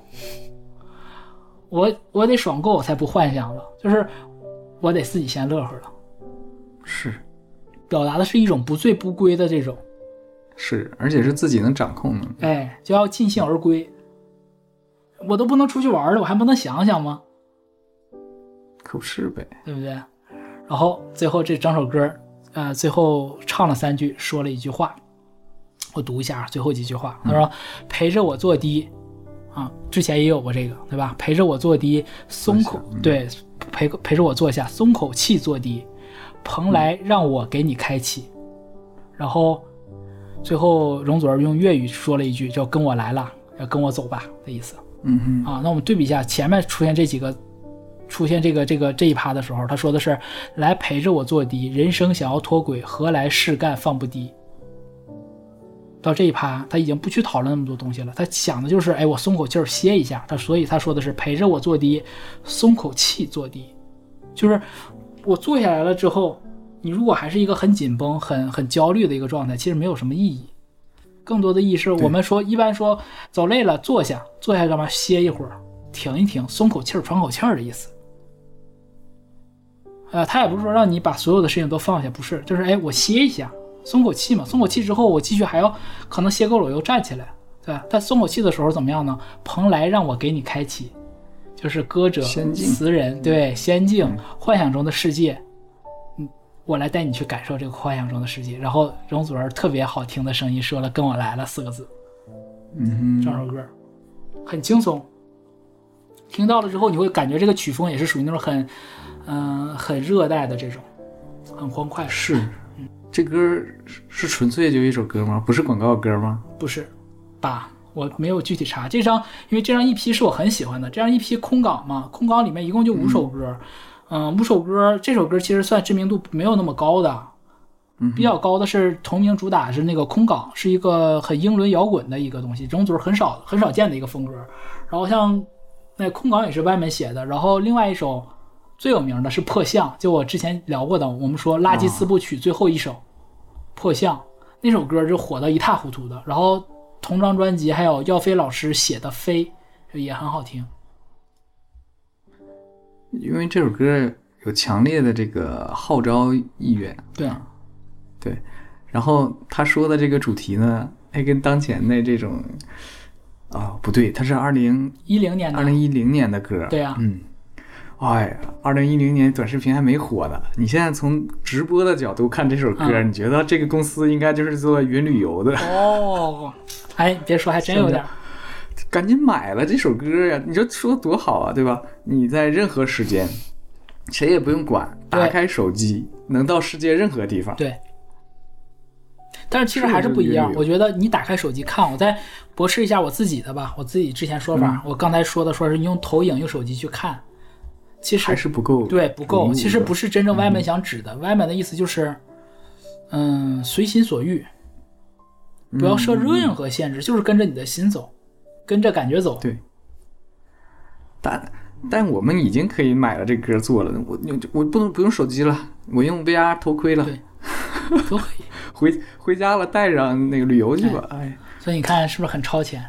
我我得爽够，我才不幻想了，就是我得自己先乐呵了，是表达的是一种不醉不归的这种。是，而且是自己能掌控的，哎，就要尽兴而归。我都不能出去玩了，我还不能想想吗？可不是呗？对不对？然后最后这整首歌，呃，最后唱了三句，说了一句话，我读一下最后几句话。他说：“陪着我做低，啊，之前也有过这个，对吧？陪着我做低，松口嗯对，陪陪着我坐下，松口气做低，蓬莱让我给你开启。然后最后容祖儿用粤语说了一句，叫“跟我来了，要跟我走吧”的意思。嗯嗯，啊，那我们对比一下前面出现这几个，出现这个这个这一趴的时候，他说的是来陪着我做低，人生想要脱轨，何来事干放不低。到这一趴，他已经不去讨论那么多东西了，他想的就是，哎，我松口气儿歇一下。他所以他说的是陪着我做低，松口气做低，就是我坐下来了之后，你如果还是一个很紧绷、很很焦虑的一个状态，其实没有什么意义。更多的意义是我们说，一般说走累了坐下，坐下干嘛？歇一会儿，停一停，松口气儿，喘口气儿的意思。呃，他也不是说让你把所有的事情都放下，不是，就是哎，我歇一下，松口气嘛。松口气之后，我继续还要可能歇够了，我又站起来，对吧？但松口气的时候怎么样呢？蓬莱让我给你开启，就是歌者、词人，对仙境、幻想中的世界，嗯，我来带你去感受这个幻想中的世界。然后容祖儿特别好听的声音说了“跟我来了”四个字，嗯哼，整首歌很轻松，听到了之后你会感觉这个曲风也是属于那种很，嗯、很热带的这种，很欢快。是，这歌是是纯粹就一首歌吗？不是广告歌吗？不是吧？我没有具体查这张，因为这张 EP 是我很喜欢的。这张 EP 空港嘛，空港里面一共就五首歌，嗯，五首歌，这首歌其实算知名度没有那么高的，嗯比较高的是同名主打是那个空港，是一个很英伦摇滚的一个东西，容祖儿很少很少见的一个风格。然后像那空港也是外面写的，然后另外一首最有名的是破相，就我之前聊过的，我们说垃圾四部曲最后一首、破相那首歌就火得一塌糊涂的，然后同张专辑还有耀飞老师写的《飞》也很好听。因为这首歌有强烈的这个号召意愿，对啊，对。然后他说的这个主题呢，哎，跟当前的这种，啊、不对，他是二零一零年的。二零一零年的歌，对啊。嗯，哎呀，二零一零年短视频还没火呢。你现在从直播的角度看这首歌，嗯。你觉得这个公司应该就是做云旅游的，哦，哎，别说还真有点儿，赶紧买了这首歌呀！你说说多好啊，对吧？你在任何时间，谁也不用管，打开手机能到世界任何地方。对。但是其实还是不一样我觉得你打开手机看，我再驳斥一下我自己的吧，我自己之前说法，我刚才说的说是你用投影用手机去看，其实还是不够，对不够，其实不是。真正歪门想指的，歪门的意思就是，嗯，随心所欲，不要设任何限制，就是跟着你的心走，跟着感觉走。对，但但我们已经可以买了这歌做了，我我我不能不用手机了，我用 VR 头盔了，对都可以。回回家了带上那个旅游去吧。哎，所以你看是不是很超前？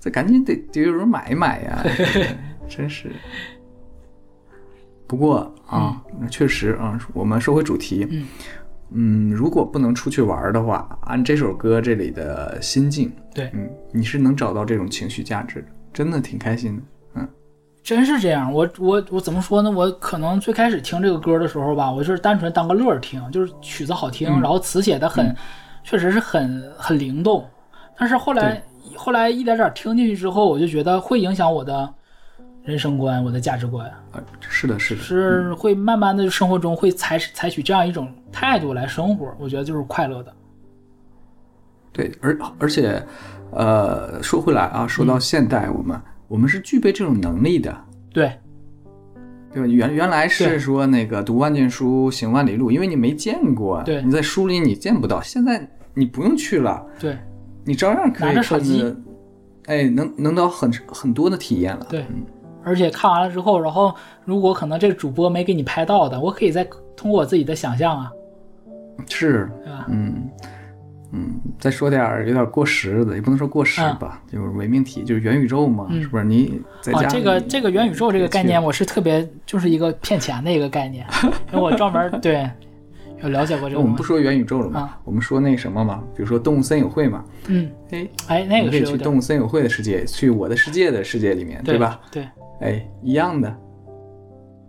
这赶紧得得有人买一买呀，<laughs> 真是。不过啊，那确实啊，我们说回主题，嗯嗯，如果不能出去玩的话，按这首歌这里的心境，对，嗯，你是能找到这种情绪价值的，真的挺开心的。嗯，真是这样。我我我怎么说呢？我可能最开始听这个歌的时候吧，我就是单纯当个乐儿听，就是曲子好听，然后词写的很，确实是很很灵动。但是后来后来一点点听进去之后，我就觉得会影响我的人生观、我的价值观。啊，是的，是的，是会慢慢的生活中会采采取这样一种态度来生活，我觉得就是快乐的。对，而而且，呃，说回来啊，说嗯到现代，我们、我们是具备这种能力的，对。对吧？原原来是说那个读万卷书，行万里路，因为你没见过，对。你在书里你见不到，现在你不用去了，对。你照样可以拿着手机。看着，哎，能能到很很多的体验了。对。嗯，而且看完了之后，然后如果可能这个主播没给你拍到的，我可以再通过我自己的想象啊，是，对吧？嗯嗯，再说点儿有点过时的，也不能说过时吧，就是伪命题，就是元宇宙嘛，嗯是不是？你在家啊，这个这个元宇宙这个概念，我是特别就是一个骗钱的一个概念，<laughs> 因为我专门对有了解过这个。我们不说元宇宙了嘛，啊我们说那什么嘛，比如说动物森友会嘛，嗯，哎，哎，那你可以个是去动物森友会的世界，去我的世界的世界里面，对吧？？对，哎，一样的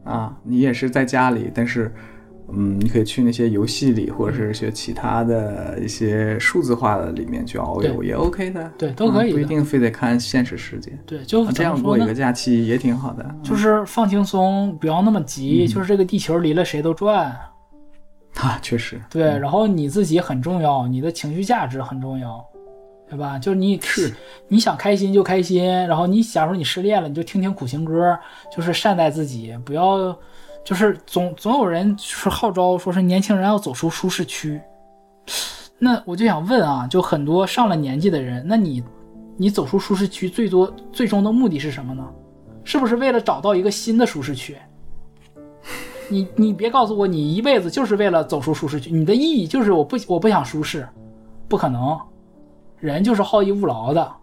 啊，你也是在家里，但是，嗯，你可以去那些游戏里，或者是学其他的一些数字化的里面去遨游，也 OK 的，对都可以不一定非得看现实世界，对，就啊这样过一个？假期也挺好的。就是放轻松，不要那么急。就是这个地球离了谁都转，啊，确实，对。然后你自己很重要，你的情绪价值很重要，对吧？就是你是你想开心就开心，然后你假如你失恋了，你就听听苦情歌，就是善待自己，不要就是总总有人是号召说是年轻人要走出舒适区。那我就想问啊，就很多上了年纪的人，那你你走出舒适区，最多最终的目的是什么呢？是不是为了找到一个新的舒适区？你你别告诉我你一辈子就是为了走出舒适区，你的意义就是我不我不想舒适，不可能，人就是好逸恶劳的，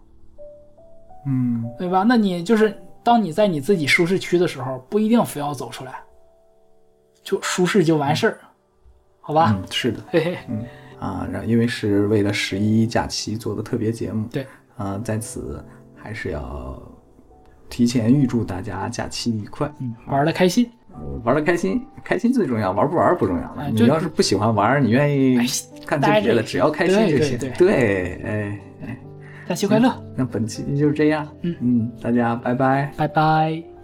嗯，对吧？那你就是当你在你自己舒适区的时候，不一定非要走出来，就舒适就完事儿，好吧？嗯，是的，嘿嘿，啊，然后因为是为了十一假期做的特别节目，对，啊，在此还是要提前预祝大家假期愉快，嗯，玩的开心，玩的开心，开心最重要，玩不玩不重要了。哎你要是不喜欢玩，你愿意哎干这别的，待着也只要开心就行。对哎哎，感谢快乐，那本期就是这样。嗯嗯，大家拜拜。拜拜。